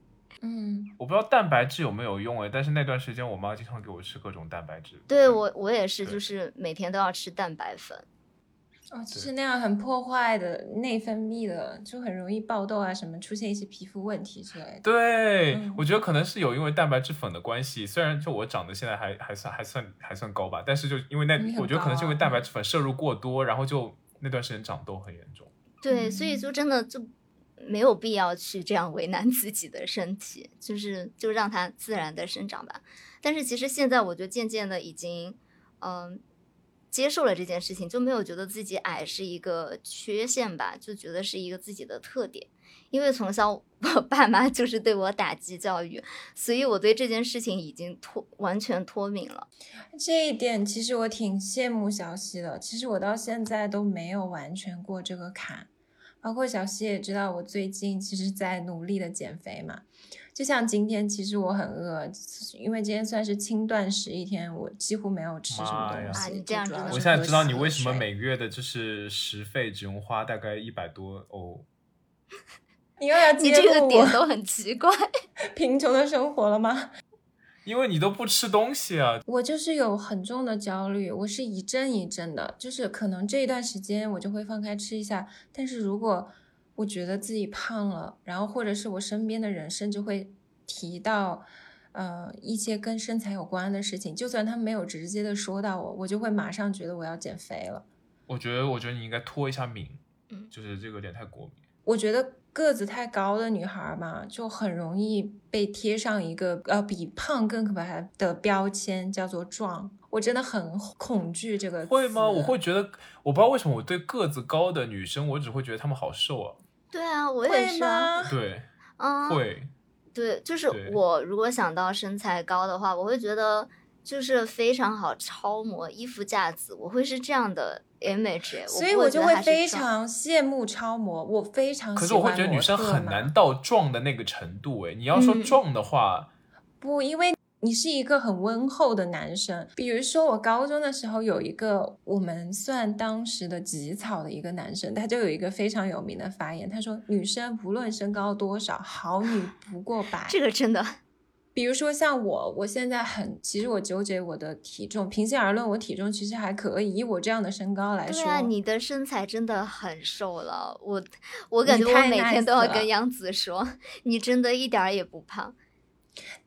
嗯，我不知道蛋白质有没有用哎，但是那段时间我妈经常给我吃各种蛋白质。对我，我也是，就是每天都要吃蛋白粉。哦，就是那样很破坏的内分泌的，就很容易爆痘啊，什么出现一些皮肤问题之类的。对，嗯我觉得可能是有因为蛋白质粉的关系，虽然就我长得现在还还算还算还算高吧，但是就因为那我觉得可能是因为蛋白质粉摄入过多，然后就那段时间长痘很严重。对，所以就真的就没有必要去这样为难自己的身体，就是就让它自然的生长吧。但是其实现在我就渐渐的已经，嗯，接受了这件事情，就没有觉得自己矮是一个缺陷吧，就觉得是一个自己的特点。因为从小我爸妈就是对我打击教育，所以我对这件事情已经脱完全脱敏了。这一点其实我挺羡慕小溪的。其实我到现在都没有完全过这个坎，包括小溪也知道，我最近其实在努力的减肥嘛。就像今天，其实我很饿，因为今天算是轻断食一天，我几乎没有吃什么东西。啊你这样我现在知道你为什么每个月的就是食费只用花大概一百多欧。你又要你这个点都很奇怪。贫穷的生活了吗？因为你都不吃东西啊，我就是有很重的焦虑，我是一阵一阵的，就是可能这一段时间我就会放开吃一下，但是如果我觉得自己胖了，然后或者是我身边的人甚至会提到，呃，一些跟身材有关的事情，就算他没有直接的说到我，我就会马上觉得我要减肥了。我觉得我觉得你应该脱一下敏，嗯就是这个有点太过敏。我觉得个子太高的女孩嘛，就很容易被贴上一个呃比胖更可怕的标签，叫做壮。我真的很恐惧这个词。会吗？我会觉得，我不知道为什么我对个子高的女生，我只会觉得她们好瘦啊。对啊，我也是啊。对，啊，会。对，就是我如果想到身材高的话，我会觉得就是非常好超模衣服架子，我会是这样的 image，所以我就会非常羡慕超模，我非常喜欢可是我会觉得女生很难到壮的那个程度。哎，你要说嗯壮的话，不，因为你是一个很温厚的男生。比如说，我高中的时候有一个我们算当时的极草的一个男生，他就有一个非常有名的发言，他说：“女生无论身高多少，好女不过百。”这个真的比如说像我，我现在很，其实我纠结我的体重。平心而论，我体重其实还可以，以我这样的身高来说，对啊，你的身材真的很瘦了，我我感觉我每天都要跟杨子说，你真的一点儿也不胖。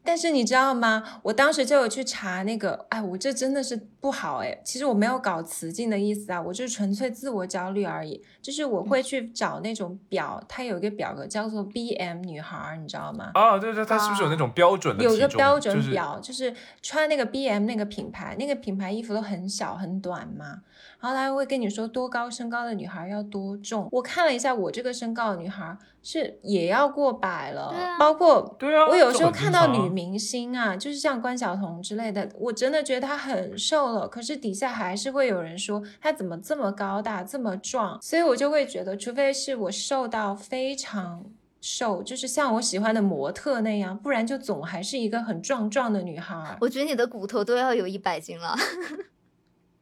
但是你知道吗？我当时就有去查那个，哎，我这真的是不好哎。其实我没有搞雌竞的意思啊，我就是纯粹自我焦虑而已。就是我会去找那种表，它有一个表格叫做 BM 女孩儿，你知道吗？啊，对对，它是不是有那种标准的有一个标准就是表，就是穿那个 BM 那个品牌，那个品牌衣服都很小很短嘛，然后他会跟你说多高身高的女孩要多重。我看了一下，我这个身高的女孩是也要过百了，对啊包括对啊，我有时候看到女明星啊，就是像关晓彤之类的，我真的觉得她很瘦了，可是底下还是会有人说她怎么这么高大，这么壮，所以我就会觉得，除非是我瘦到非常瘦，就是像我喜欢的模特那样，不然就总还是一个很壮壮的女孩。我觉得你的骨头都要有一百斤了。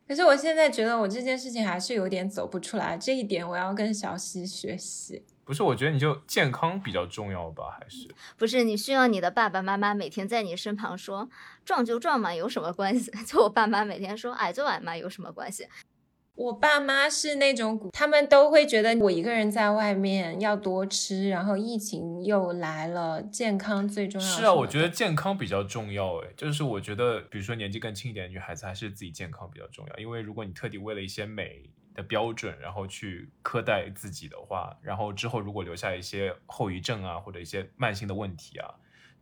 可是我现在觉得我这件事情还是有点走不出来，这一点我要跟小溪学习。不是，我觉得你就健康比较重要吧，还是不是，你需要你的爸爸妈妈每天在你身旁说壮就壮嘛，有什么关系？就我爸妈每天说矮就矮嘛，有什么关系？我爸妈是那种，他们都会觉得我一个人在外面要多吃，然后疫情又来了，健康最重要。是啊，我觉得健康比较重要。诶，就是我觉得，比如说年纪更轻一点的女孩子，还是自己健康比较重要。因为如果你特地为了一些美的标准，然后去苛待自己的话，然后之后如果留下一些后遗症啊，或者一些慢性的问题啊，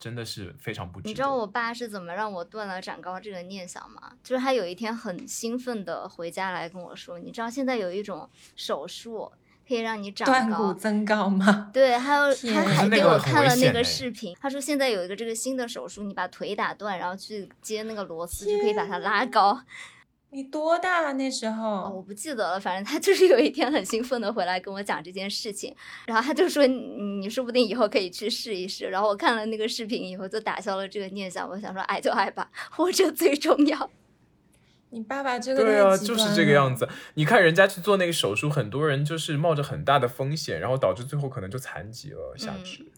真的是非常不值得。你知道我爸是怎么让我断了长高这个念想吗？就是他有一天很兴奋的回家来跟我说，你知道现在有一种手术可以让你长断骨高。增高吗？对，还有他还给我看了那个视频，他说现在有一个这个新的手术，你把腿打断，然后去接那个螺丝，就可以把它拉高。你多大那时哦，候？我不记得了，反正他 就是有一天很兴奋的回来跟我讲这件事情，然后他就说你你说不定以后可以去试一试。然后我看了那个视频以后，就打消了这个念想。我想说，爱就爱吧，活着最重要。你爸爸这个对啊，就是这个样子。你看人家去做那个手术，很多人就是冒着很大的风险，然后导致最后可能就残疾了下嗯肢。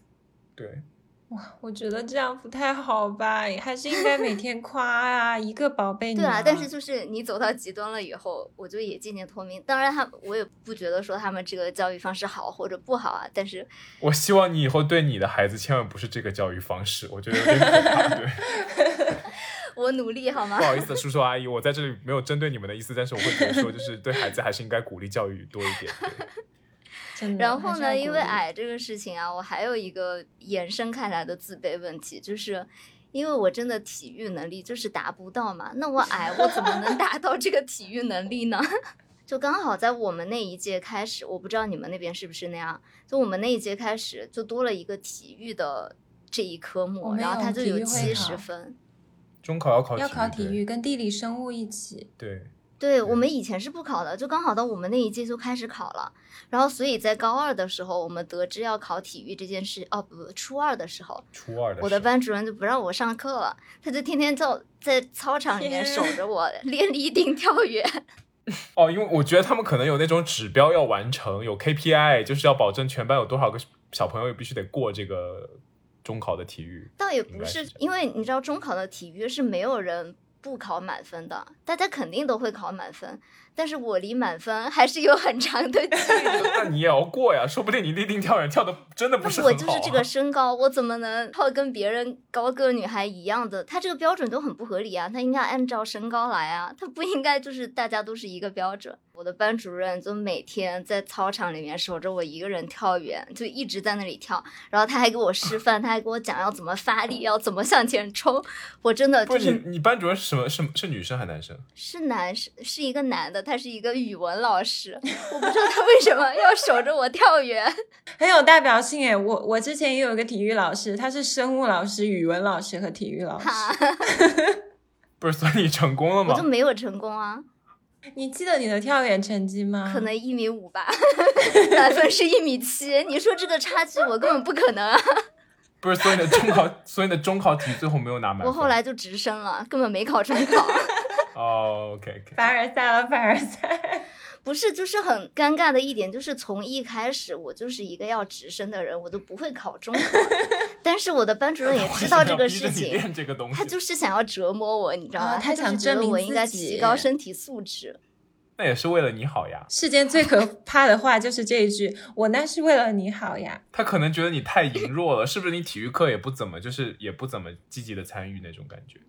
对，哇，我觉得这样不太好吧，还是应该每 天夸啊，一个宝贝女儿。对啊，但是就是你走到极端了以后，我就也渐渐脱敏。当然他，我也不觉得说他们这个教育方式好或者不好啊，但是我希望你以后对你的孩子千万不是这个教育方式，我觉得有点可怕。对，我努力好吗不？好意思，叔叔阿姨，我在这里没有针对你们的意思，但是我会觉得说，就是对孩子还是应该鼓励教育多一点。然后呢，因为矮这个事情啊，我还有一个延伸开来的自卑问题，就是因为我真的体育能力就是达不到嘛，那我矮，我怎么能 达到这个体育能力呢？就刚好在我们那一届开始，我不知道你们那边是不是那样，就我们那一届开始就多了一个体育的这一科目，然后它就有七十分。中考要考要考体育，跟地理生物一起。对，对我们以前是不考的，就刚好到我们那一届就开始考了，然后所以在高二的时候，我们得知要考体育这件事，哦不，初二的时候，初二的我的班主任就不让我上课了，他就天天叫在操场里面守着我练立定跳远。哦，因为我觉得他们可能有那种指标要完成，有 KPI，就是要保证全班有多少个小朋友必须得过这个中考的体育。倒也不是是因为你知道中考的体育是没有人不考满分的，大家肯定都会考满分，但是我离满分还是有很长的距离。那你也要过呀，说不定你立定 跳远跳的真的不是很好、啊。就是这个身高，我怎么能跳跟别人高个女孩一样的？他这个标准都很不合理啊！他应该按照身高来啊，他不应该就是大家都是一个标准。我的班主任就每天在操场里面守着我一个人跳远，就一直在那里跳，然后他还给我示范，他还给我讲要怎么发力，要怎么向前冲。我真的不就是你你班主任是什么？是是女生还是男生？是男是是一个男的，他是一个语文老师，我不知道他为什么要守着我跳远。很有代表性诶，我我之前也有一个体育老师，他是生物老师、语文老师和体育老师。哈，不是，所以你成功了吗我就？没有成功啊。你记得你的跳远成绩吗？可能一米五吧，满分是一米七。你说这个差距，我根本不可能啊！不是，所以你的中考，所以你的中考题最后没有拿满分。我后来就直升了，根本没考中考。哦，OK OK，凡尔赛了，凡尔赛。不是，就是很尴尬的一点，就是从一开始我就是一个要直升的人，我都不会考中考。但是我的班主任 也知道这个事情，练这个东西，他就是想要折磨我，你知道吗？啊他想证明我应该自己提高身体素质。那也是为了你好呀。世间最可怕的话就是这一句：“我那是为了你好呀。他可能觉得你太羸弱了，是不是？你体育课也不怎么，就是也不怎么积极的参与那种感觉。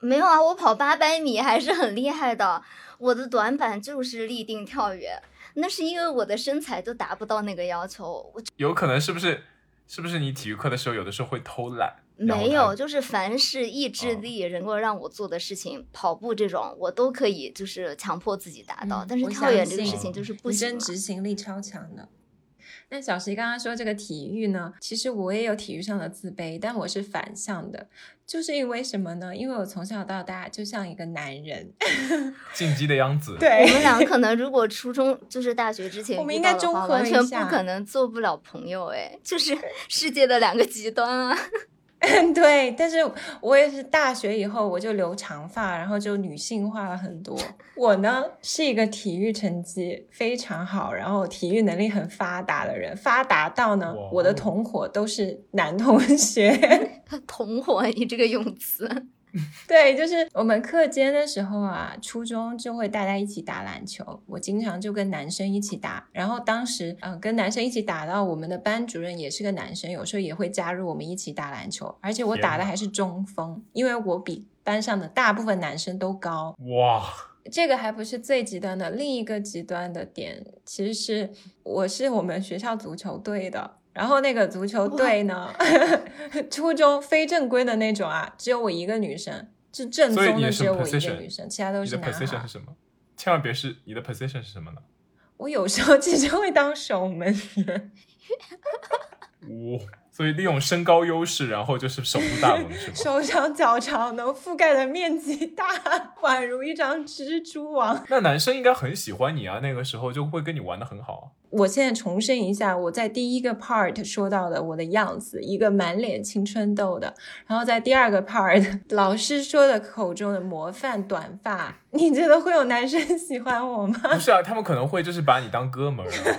没有啊，我跑八百米还是很厉害的，我的短板就是立定跳远。那是因为我的身材都达不到那个要求，我有可能是不是？是不是你体育课的时候有的时候会偷懒？没有，就是凡是意志力能够让我做的事情，跑步这种我都可以，就是强迫自己达到。嗯但是跳远这个事情就是不行嘛。真执行力超强的。那小石刚刚说这个体育呢，其实我也有体育上的自卑，但我是反向的，就是因为什么呢？因为我从小到大就像一个男人，进击的样子。对我们俩可能如果初中就是大学之前我们应该中到的话，完全不可能做不了朋友哎，就是世界的两个极端啊。对，但是我也是大学以后我就留长发，然后就女性化了很多。我呢是一个体育成绩非常好，然后体育能力很发达的人，发达到呢我的同伙都是男同学。同伙，你这个用词，对，就是我们课间的时候啊，初中就会大家一起打篮球，我经常就跟男生一起打。然后当时，嗯、跟男生一起打到我们的班主任也是个男生，有时候也会加入我们一起打篮球。而且我打的还是中锋，因为我比班上的大部分男生都高。哇，这个还不是最极端的，另一个极端的点其实是我是我们学校足球队的。然后那个足球队呢，初中非正规的那种啊，只有我一个女生，是正宗的只有我一个女生，其他都是你的 position 是。什么？千万别是你的 position 是什么呢？我有时候其实会当守门员，哦，所以利用身高优势，然后就是守住大门，是吗？手长脚长，能覆盖的面积大，宛如一张蜘蛛网。那男生应该很喜欢你啊，那个时候就会跟你玩的很好啊。我现在重申一下，我在第一个 part 说到的我的样子，一个满脸青春痘的，然后在第二个 part 老师说的口中的模范短发，你觉得会有男生喜欢我吗？不是啊，他们可能会就是把你当哥们儿啊。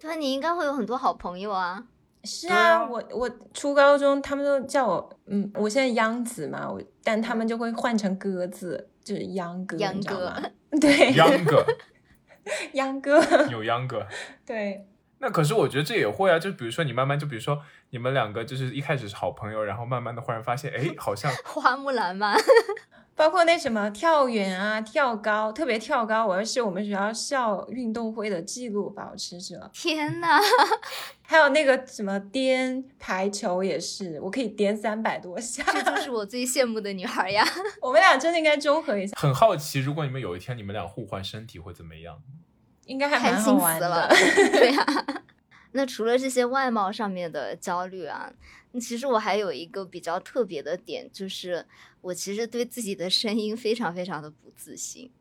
对，你应该会有很多好朋友啊。是啊，啊。我我初高中他们都叫我，嗯，我现在央子嘛，我但他们就会换成鸽子，就是秧歌，秧你知道歌？对，秧歌。秧歌，有秧歌，对，那可是我觉得这也会啊，就比如说你慢慢就比如说你们两个就是一开始是好朋友，然后慢慢的忽然发现，哎，好像 花木兰嘛，包括那什么跳远啊、跳高，特别跳高，我是我们学校校运动会的纪录保持者。天呐，还有那个什么颠排球也是，我可以颠三百多下。这就是我最羡慕的女孩呀。我们俩真的应该综合一下，很好奇，如果你们有一天你们俩互换身体会怎么样？应该还开蛮好心死玩的了。。对呀、那除了这些外貌上面的焦虑啊，其实我还有一个比较特别的点，就是我其实对自己的声音非常非常的不自信。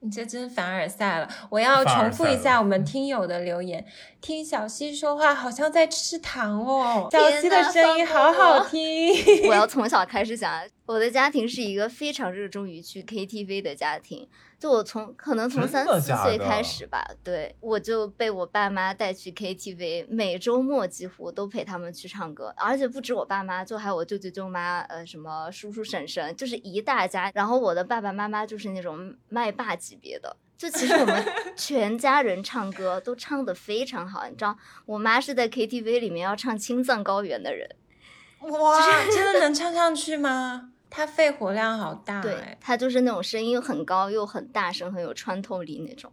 你这真凡尔赛了！我要重复一下我 们听友的留言，听小溪说话好像在吃糖哦。小溪的声音好好听。我要从小开始讲，我的家庭是一个非常热衷于去 KTV 的家庭。就我从可能从三四岁开始吧，对我就被我爸妈带去 KTV，每周末几乎都陪他们去唱歌，而且不止我爸妈，就还有我舅舅舅妈，呃，什么叔叔婶婶，就是一大家。然后我的爸爸妈妈就是那种麦霸级别的。就其实我们 全家人唱歌都唱得非常好，你知道，我妈是在 KTV 里面要唱《青藏高原》的人，哇，真的能唱上去吗？他肺活量好大对哎。他就是那种声音又很高又很大声，很有穿透力那种。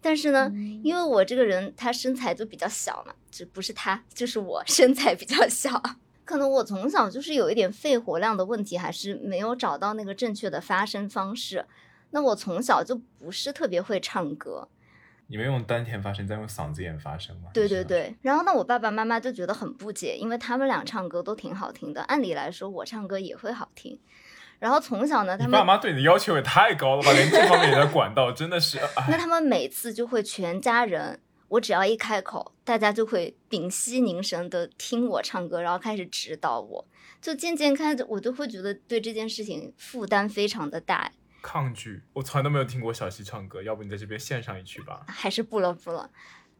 但是呢，嗯因为我这个人他身材就比较小嘛，就不是他，就是我身材比较小。可能我从小就是有一点肺活量的问题，还是没有找到那个正确的发声方式。那我从小就不是特别会唱歌，你们用丹田发声，再用嗓子眼发声吗？对对对，然后呢，我爸爸妈妈就觉得很不解，因为他们俩唱歌都挺好听的，按理来说我唱歌也会好听。然后从小呢，他们爸妈对你的要求也太高了吧，连这方面也在管到，真的是。哎那他们每次就会全家人，我只要一开口，大家就会屏息凝神的听我唱歌，然后开始指导我。就渐渐看着，我就会觉得对这件事情负担非常的大，抗拒，我从来都没有听过小溪唱歌，要不你在这边献上一曲吧？还是不了不了。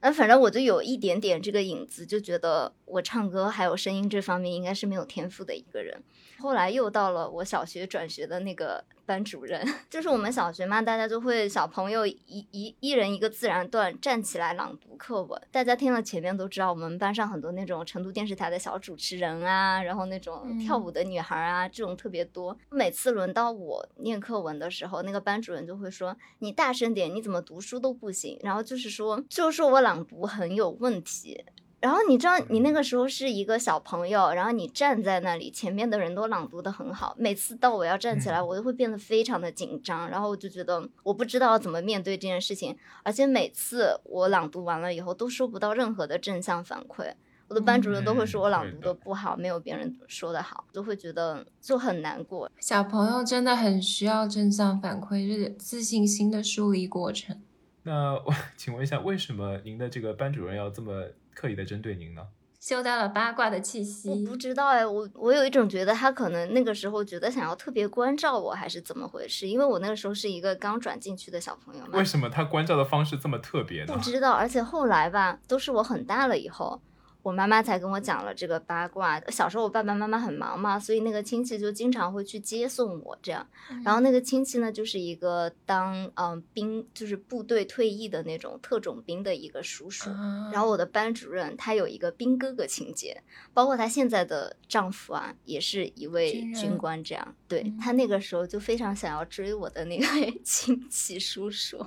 那反正我就有一点点这个影子，就觉得我唱歌还有声音这方面应该是没有天赋的一个人。后来又到了我小学转学的那个班主任，就是我们小学嘛，大家就会小朋友一一一人一个自然段站起来朗读课文，大家听了前面都知道，我们班上很多那种成都电视台的小主持人啊，然后那种嗯跳舞的女孩啊，这种特别多。每次轮到我念课文的时候，那个班主任就会说：“你大声点，你怎么读书都不行。”然后就是说，就说我朗读很有问题。然后你知道，你那个时候是一个小朋友，然后你站在那里，前面的人都朗读的很好。每次到我要站起来，嗯我都会变得非常的紧张，然后我就觉得我不知道怎么面对这件事情，而且每次我朗读完了以后都收不到任何的正向反馈。我的班主任都会说我朗读的不好，没有别人说的好，都会觉得就很难过。小朋友真的很需要正向反馈，是自信心的树立过程。那我 请问一下，为什么您的这个班主任要这么刻意的针对您呢？嗅到了八卦的气息我不，知道哎，我我有一种觉得他可能那个时候觉得想要特别关照我，还是怎么回事？因为我那个时候是一个刚转进去的小朋友嘛为，什么他关照的方式这么特别呢不？知道。而且后来吧，都是我很大了以后，我妈妈才跟我讲了这个八卦。小时候我爸爸妈妈很忙嘛，所以那个亲戚就经常会去接送我这样。然后那个亲戚呢，就是一个当嗯兵，就是部队退役的那种特种兵的一个叔叔。啊然后我的班主任他有一个兵哥哥情节，包括她现在的丈夫啊，也是一位军官，这样。对嗯他那个时候就非常想要追我的那位 亲戚叔叔，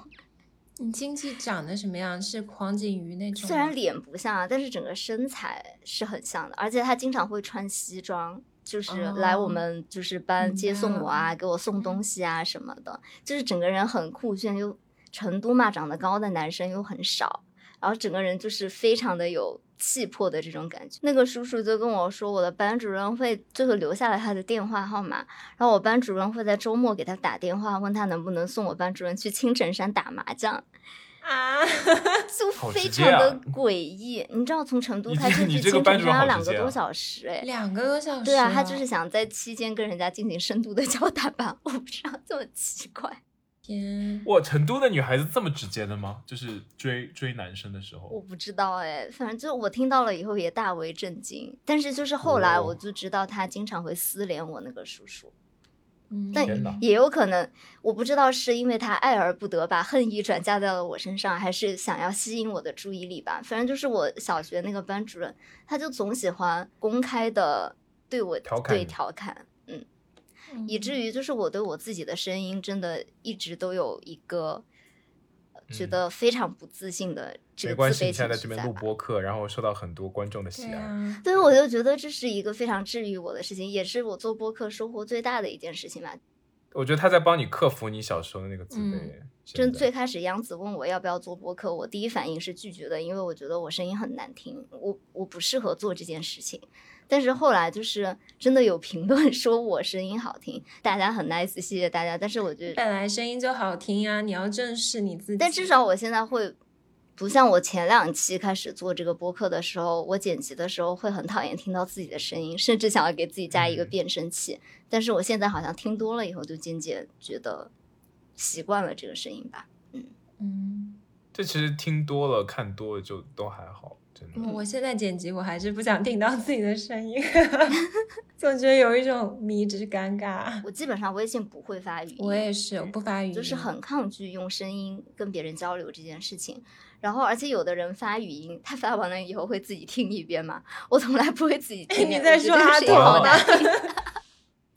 你亲戚长得什么样？是黄景瑜那种？虽然脸不像啊，但是整个身材是很像的，而且他经常会穿西装。就是来我哦们就是班接送我啊，了给我送东西啊什么的，就是整个人很酷炫，又成都嘛长得高的男生又很少，然后整个人就是非常的有气魄的这种感觉。那个叔叔就跟我说，我的班主任会最后留下了他的电话号码，然后我班主任会在周末给他打电话，问他能不能送我班主任去青城山打麻将。啊，就非常的诡异。你知道从成都开车去青城山要两个多小时，哎，两个多小时、对啊，他就是想在期间跟人家进行深度的交 谈吧，我不知道这么奇怪，天，哇，成都的女孩子这么直接的吗？就是追追男生的时候我，不知道哎，反正就我听到了以后也大为震惊。但是就是后来哦我就知道他经常会私联我那个叔叔，嗯但也有可能我不知道是因为他爱而不得，把恨意转嫁在了我身上，还是想要吸引我的注意力吧。反正就是我小学那个班主任，他就总喜欢公开的对我对调侃你调侃，以至于就是我对我自己的声音真的一直都有一个呃觉嗯得非常不自信的这没关系，个自卑你现在在这边录。播客，然后受到很多观众的喜爱。对啊，对，我就觉得这是一个非常治愈我的事情，也是我做播客收获最大的一件事情吧。我觉得他在帮你克服你小时候的那个自卑。嗯真最开始杨子问我要不要做播客，我第一反应是拒绝的，因为我觉得我声音很难听，我我不适合做这件事情。但是后来就是真的有评论 说我声音好听，大家很 nice，谢谢大家。但是我觉得本来声音就好听呀，你要正视你自己。但至少我现在会，不像我前两期开始做这个播客的时候，我剪辑的时候会很讨厌听到自己的声音，甚至想要给自己加一个嗯变声器。但是我现在好像听多了以后，就渐渐觉得习惯了这个声音吧。嗯嗯，这其实听多了、看多了就都还好，真的。嗯我现在剪辑，我还是不想听到自己的声音 总觉得有一种迷之尴尬。我基本上微信不会发语音，我也是，我不发语音，就是很抗拒用声音跟别人交流这件事情。然后，而且有的人发语音，他发完了以后会自己听一遍嘛，我从来不会自己听。你在说阿声音好童难听。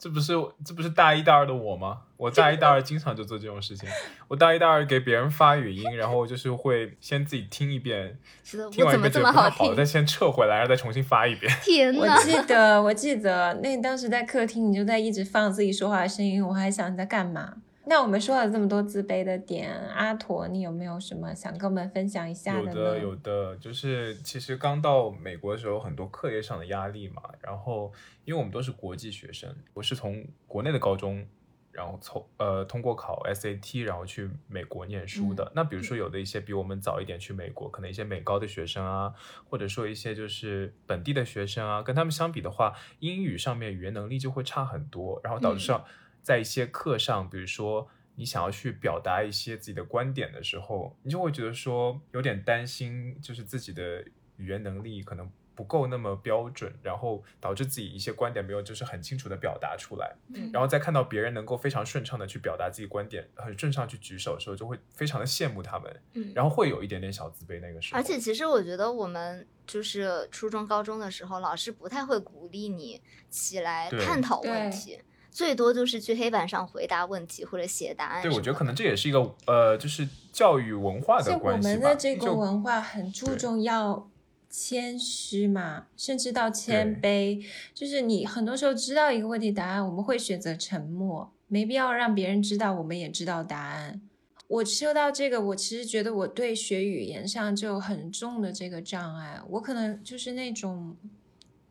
这不是这不是大一大二的我吗？我大一大二经常就做这种事情。我大一大二给别人发语音，然后就是会先自己听一遍，听完一我怎么这遍觉得不太么好听？再先撤回来，然后再重新发一遍。我天我！记得，我记得那当时在客厅，你就在一直放自己说话的声音，我还想你在干嘛。那我们说了这么多自卑的点，阿驼，你有没有什么想跟我们分享一下呢？有的有的，就是其实刚到美国的时候，很多课业上的压力嘛。然后因为我们都是国际学生，我是从国内的高中，然后从呃通过考 SAT，然后去美国念书的。那比如说有的一些比我们早一点去美国，可能一些美高的学生啊，或者说一些就是本地的学生啊，跟他们相比的话，英语上面语言能力就会差很多，然后导致上在一些课上，比如说。你想要去表达一些自己的观点的时候，你就会觉得说有点担心，就是自己的语言能力可能不够那么标准，然后导致自己一些观点没有就是很清楚的表达出来，嗯然后再看到别人能够非常顺畅的去表达自己观点，很顺畅去举手的时候，就会非常的羡慕他们，嗯然后会有一点点小自卑那个时候。而且其实我觉得我们就是初中、高中的时候，老师不太会鼓励你起来探讨问题，最多就是去黑板上回答问题或者写答案对，我觉得可能这也是一个呃，就是教育文化的我关系吧。们的这个文化很注重要谦虚嘛，甚至到谦卑，就是你很多时候知道一个问题答案，我们会选择沉默，没必要让别人知道，我们也知道答案。我说到这个，我其实觉得我对学语言上就有很重的这个障碍，我可能就是那种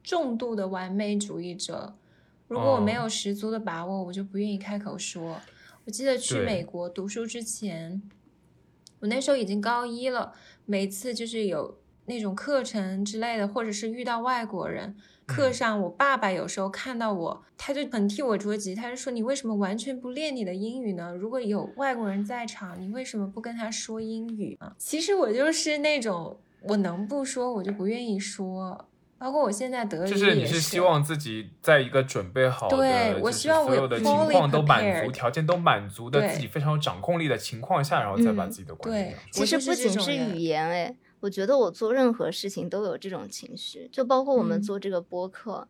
重度的完美主义者。如果我没有十足的把握，我就不愿意开口说。我记得去美国读书之前，我那时候已经高一了，每次就是有那种课程之类的，或者是遇到外国人，课嗯上我爸爸有时候看到我，他就很替我着急，他就说：“你为什么完全不练你的英语呢？如果有外国人在场，你为什么不跟他说英语啊？”其实我就是那种我能不说我就不愿意说。包括我现在德语就是你是希望自己在一个准备好的，对我希望我所有的情况都满足，条件都满足的，自己非常有掌控力的情况下，然后再把嗯自己的观点对讲出来。其实不仅是语言，哎，我觉得我做任何事情都有这种情绪，就包括我们嗯。做这个播客，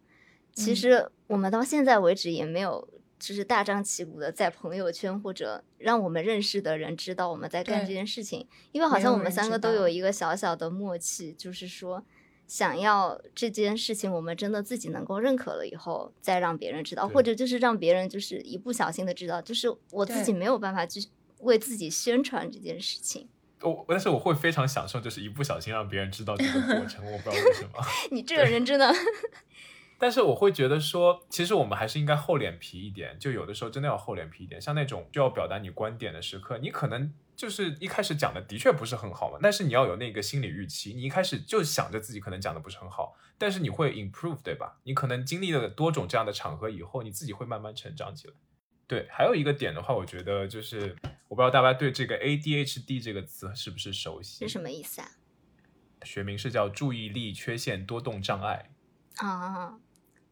其嗯。实我们到现在为止也没有。就是大张旗鼓的在朋友圈或者让我们认识的人知道我们在干这件事情，因为好像我们三个都有一个小小的默契，就是说想要这件事情我们真的自己能够认可了以后，再让别人知道，或者就是让别人就是一不小心的知道，就是我自己没有办法去为自己宣传这件事情。我但是我会非常享受，就是一不小心让别人知道这个过程，我不知道为什么。你这个人真的，但是我会觉得说，其实我们还是应该厚脸皮一点，就有的时候真的要厚脸皮一点。像那种就要表达你观点的时刻，你可能就是一开始讲的的确不是很好嘛，但是你要有那个心理预期，你一开始就想着自己可能讲的不是很好，但是你会 improve，对吧？你可能经历了多种这样的场合以后，你自己会慢慢成长起来。对，还有一个点的话，我觉得就是我不知道大家对这个 ADHD 这个词是不是熟悉？是什么意思啊？学名是叫注意力缺陷多动障碍。啊，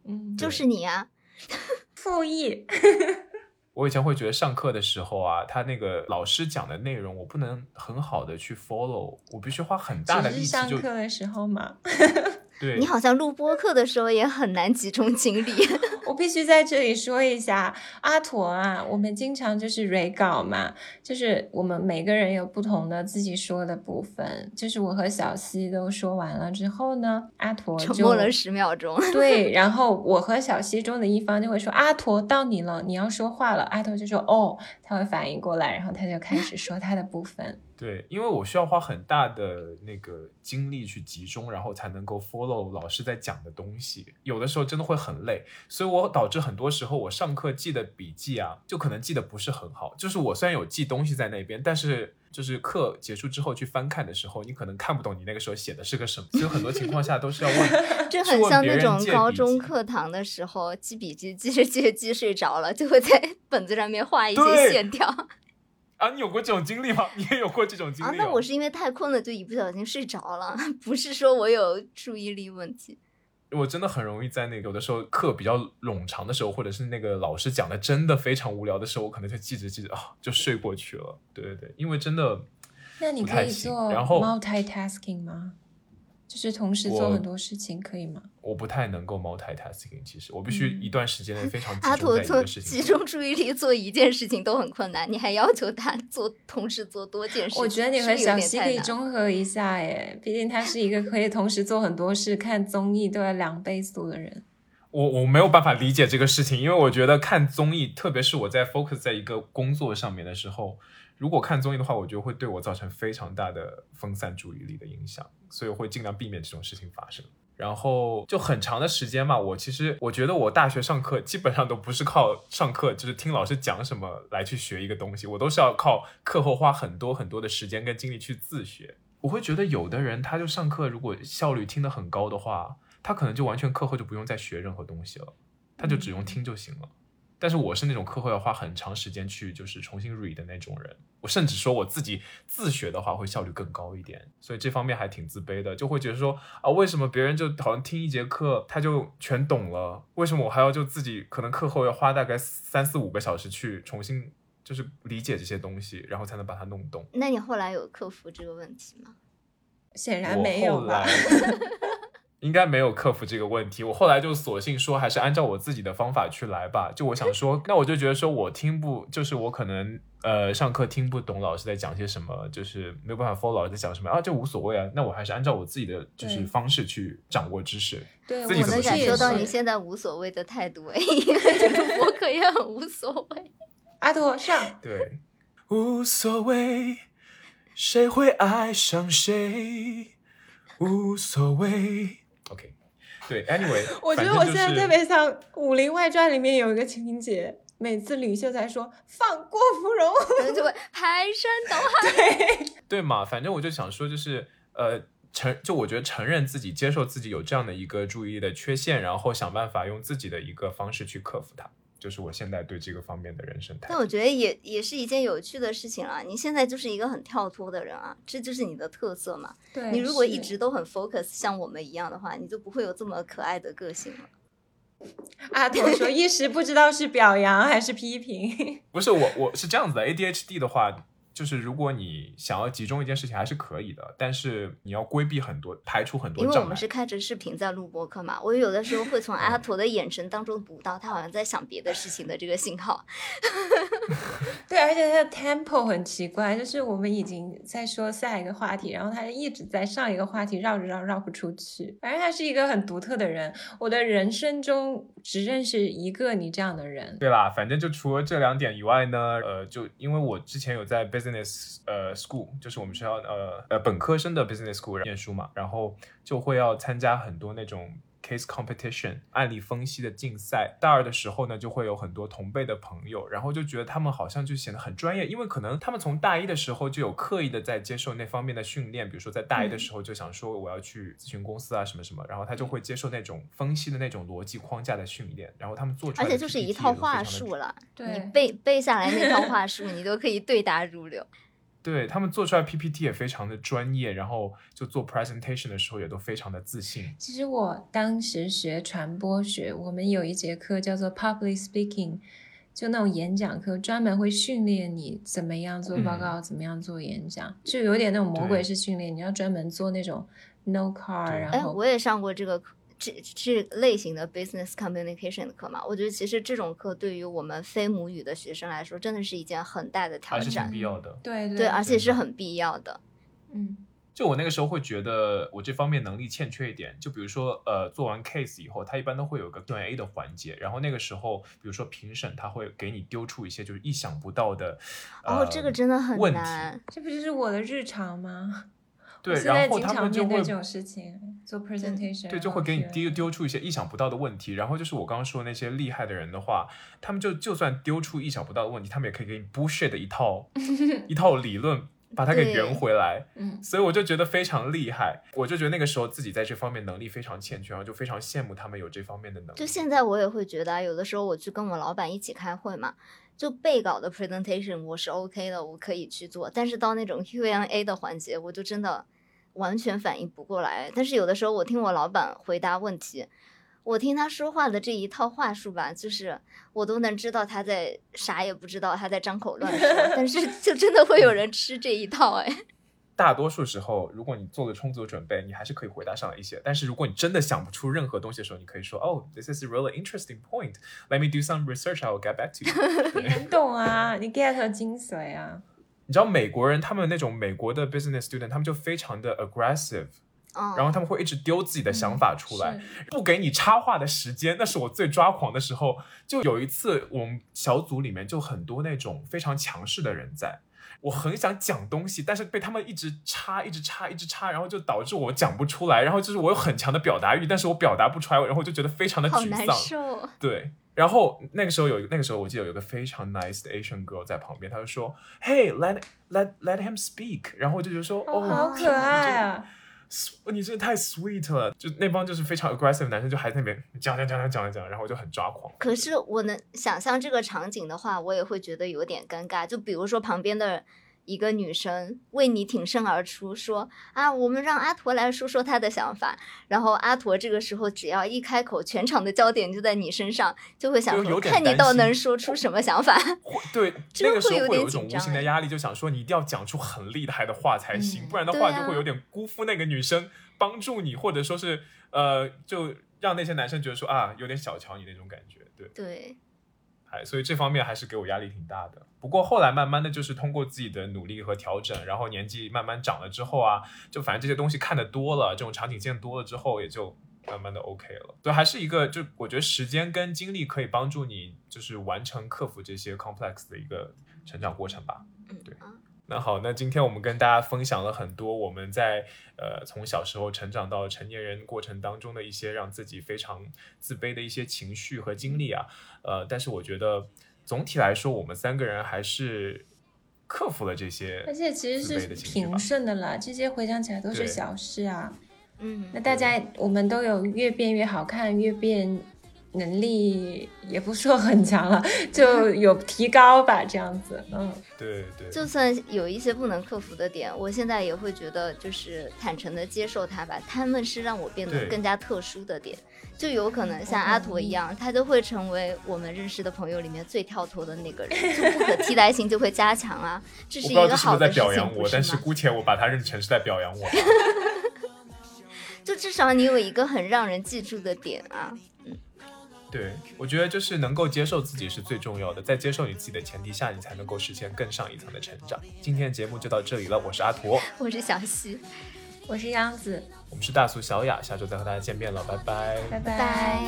嗯，就是你啊。复议。我以前会觉得上课的时候啊，他那个老师讲的内容，我不能很好的去 follow，我必须花很大的力气就上课的时候嘛。对你好像录播课的时候也很难集中精力。我必须在这里说一下，阿驼啊，我们经常就是 re 稿嘛，就是我们每个人有不同的自己说的部分，就是我和小溪都说完了之后呢，阿驼就沉默了十秒钟。对，然后我和小溪中的一方就会说：“阿驼到你了，你要说话了。”阿驼就说：“哦。”他会反应过来，然后他就开始说他的部分。对，因为我需要花很大的那个精力去集中，然后才能够 follow 老师在讲的东西。有的时候真的会很累，所以我导致很多时候我上课记的笔记啊，就可能记得不是很好。就是我虽然有记东西在那边，但是就是课结束之后去翻看的时候，你可能看不懂你那个时候写的是个什么。所以很多情况下都是要问，这很像那种高中课堂的时候记笔记，记着记着记睡着了，就会在 本子上面画一些线条。啊，你有过这种经历吗？你也有过这种经历、哦？啊，那我是因为太困了，就一不小心睡着了，不是说我有注意力问题。我真的很容易在那个有的时候课比较冗长的时候，或者是那个老师讲的真的非常无聊的时候，我可能就记着记着啊就睡过去了。对对对，因为真的那你可以做然后 multitasking 吗？就是同时做很多事情，可以吗？我不太能够 multitasking，其实我必须一段时间内非常集阿中在一驼做个事情集中注意力做一件事情都很困难，你还要求他做同时做多件事情，我觉得你和小溪可以中和一下，耶，毕竟他是一个可以同时做很多事、看综艺都要两倍速的人。我我没有办法理解这个事情，因为我觉得看综艺，特别是我在 focus 在一个工作上面的时候，如果看综艺的话，我觉得会对我造成非常大的分散注意力的影响，所以我会尽量避免这种事情发生。然后就很长的时间嘛，我其实我觉得我大学上课基本上都不是靠上课，就是听老师讲什么来去学一个东西，我都是要靠课后花很多很多的时间跟精力去自学。我会觉得有的人他就上课如果效率听得很高的话，他可能就完全课后就不用再学任何东西了，他就只用听就行了。但是我是那种课后要花很长时间去就是重新 read 的那种人，我甚至说我自己自学的话会效率更高一点，所以这方面还挺自卑的，就会觉得说啊，为什么别人就好像听一节课他就全懂了，为什么我还要就自己可能课后要花大概三四五个小时去重新就是理解这些东西，然后才能把它弄懂。那你后来有克服这个问题吗？显然没有？应该没有克服这个问题。我后来就索性说，还是按照我自己的方法去来吧。就我想说，那我就觉得说我听不，就是我可能呃上课听不懂老师在讲些什么，就是没有办法 follow 老师在讲什么啊，这无所谓啊。那我还是按照我自己的就是方式去掌握知识。对，自己我能感受到你现在无所谓的态度，哎，因为录播课也很无所谓。阿朵上。对，无所谓，谁会爱上谁，无所谓。对，Anyway，我觉得我现在特别像《武林外传》里面有一个情节，每次吕秀才说放郭芙蓉，可能就会排山倒海。对嘛，反正我就想说，就是呃，承就我觉得承认自己、接受自己有这样的一个注意力的缺陷，然后想办法用自己的一个方式去克服它，就是我现在对这个方面的人生态度。但我觉得也也是一件有趣的事情啊！你现在就是一个很跳脱的人啊，这就是你的特色嘛。对你如果一直都很 focus，像我们一样的话，你就不会有这么可爱的个性了。阿驼说一时不知道是表扬还是批评。不是我，我是这样子的，ADHD 的话。就是如果你想要集中一件事情还是可以的，但是你要规避很多，排除很多障碍。因为我们是开着视频在录播课嘛，我有的时候会从阿驼的眼神当中读到他好像在想别的事情的这个信号。对，而且他的 tempo 很奇怪，就是我们已经在说下一个话题，然后他就一直在上一个话题绕着绕绕不出去。反正他是一个很独特的人，我的人生中只认识一个你这样的人。对啦，反正就除了这两点以外呢，呃，就因为我之前有在 Business business 呃 school，就是我们学校呃呃本科生的 business school 念书嘛，然后就会要参加很多那种。Case competition 案例分析的竞赛，大二的时候呢，就会有很多同辈的朋友，然后就觉得他们好像就显得很专业，因为可能他们从大一的时候就有刻意的在接受那方面的训练，比如说在大一的时候就想说我要去咨询公司啊什么什么，然后他就会接受那种分析的那种逻辑框架的训练，然后他们做出来，而且就是一套话术了，你背背下来那套话术，你都可以对答如流。对他们做出来 PPT 也非常的专业，然后就做 presentation 的时候也都非常的自信。其实我当时学传播学，我们有一节课叫做 public speaking，就那种演讲课，专门会训练你怎么样做报告，怎么样做演讲，就有点那种魔鬼式训练，你要专门做那种 no card，然后我也上过这个课。这这类型的 business communication 的课嘛，我觉得其实这种课对于我们非母语的学生来说，真的是一件很大的挑战，必要的。对对，而且是很必要的。嗯，就我那个时候会觉得我这方面能力欠缺一点，就比如说呃，做完 case 以后，他一般都会有个 Q&A 的环节，然后那个时候，比如说评审他会给你丢出一些就是意想不到的，哦，这个真的很难，这不就是我的日常吗？对，然后他们就会这种事情做 presentation，对，就会给你丢丢出一些意想不到的问题。然后就是我刚刚说那些厉害的人的话，他们就就算丢出意想不到的问题，他们也可以给你 bullshit 的一套 一套理论，把它给圆回来。嗯，所以我就觉得非常厉害。我就觉得那个时候自己在这方面能力非常欠缺，然后就非常羡慕他们有这方面的能力。就现在我也会觉得，有的时候我去跟我老板一起开会嘛。就背稿的 presentation 我是 OK 的，我可以去做，但是到那种 Q&A 的环节，我就真的完全反应不过来。但是有的时候我听我老板回答问题，我听他说话的这一套话术吧，就是我都能知道他在啥也不知道，他在张口乱说。但是 就真的会有人吃这一套，哎。大多数时候，如果你做了充足的准备，你还是可以回答上来一些。但是如果你真的想不出任何东西的时候，你可以说：“哦，this is a really interesting point. Let me do some research. I will get back to you。”你很懂啊，你 get 精髓啊。你知道美国人他们那种美国的 business student，他们就非常的 aggressive，然后他们会一直丢自己的想法出来，不给你插话的时间。那是我最抓狂的时候。就有一次，我们小组里面就很多那种非常强势的人在。我很想讲东西，但是被他们一直插，一直插，一直插，然后就导致我讲不出来。然后就是我有很强的表达欲，但是我表达不出来，然后就觉得非常的沮丧。对，然后那个时候有那个时候我记得有一个非常 nice 的 Asian girl 在旁边，他就说：“Hey, let let let him speak。”然后我就觉得说：“哦，好可爱啊。”你真的太 sweet 了，就那帮就是非常 aggressive 男生就还在那边讲讲讲讲讲讲，然后我就很抓狂。可是我能想象这个场景的话，我也会觉得有点尴尬。就比如说旁边的。一个女生为你挺身而出，说啊，我们让阿驼来说说他的想法。然后阿驼这个时候只要一开口，全场的焦点就在你身上，就会想说，看你倒能说出什么想法。对，那个时候会有一种无形的压力，就想说你一定要讲出很厉害的话才行，不然的话就会有点辜负那个女生帮助你，或者说是呃，就让那些男生觉得说啊，有点小瞧你那种感觉。对对。哎，所以这方面还是给我压力挺大的。不过后来慢慢的就是通过自己的努力和调整，然后年纪慢慢长了之后啊，就反正这些东西看得多了，这种场景见多了之后，也就慢慢的 OK 了。所以还是一个，就我觉得时间跟精力可以帮助你，就是完成克服这些 complex 的一个成长过程吧。对。那好，那今天我们跟大家分享了很多我们在呃从小时候成长到成年人过程当中的一些让自己非常自卑的一些情绪和经历啊，呃，但是我觉得总体来说，我们三个人还是克服了这些，而且其实是平顺的了，这些回想起来都是小事啊。嗯，那大家我们都有越变越好看，越变。能力也不说很强了，就有提高吧，这样子，嗯，对对。就算有一些不能克服的点，我现在也会觉得，就是坦诚的接受它吧。他们是让我变得更加特殊的点，就有可能像阿驼一样，他就会成为我们认识的朋友里面最跳脱的那个人，就不可替代性就会加强啊。这是一个好的事情，不是在表扬我，但是姑且我把他认成是在表扬我。就至少你有一个很让人记住的点啊。对，我觉得就是能够接受自己是最重要的，在接受你自己的前提下，你才能够实现更上一层的成长。今天的节目就到这里了，我是阿驼，我是小西，我是杨子，我们是大苏小雅，下周再和大家见面了，拜拜，拜拜。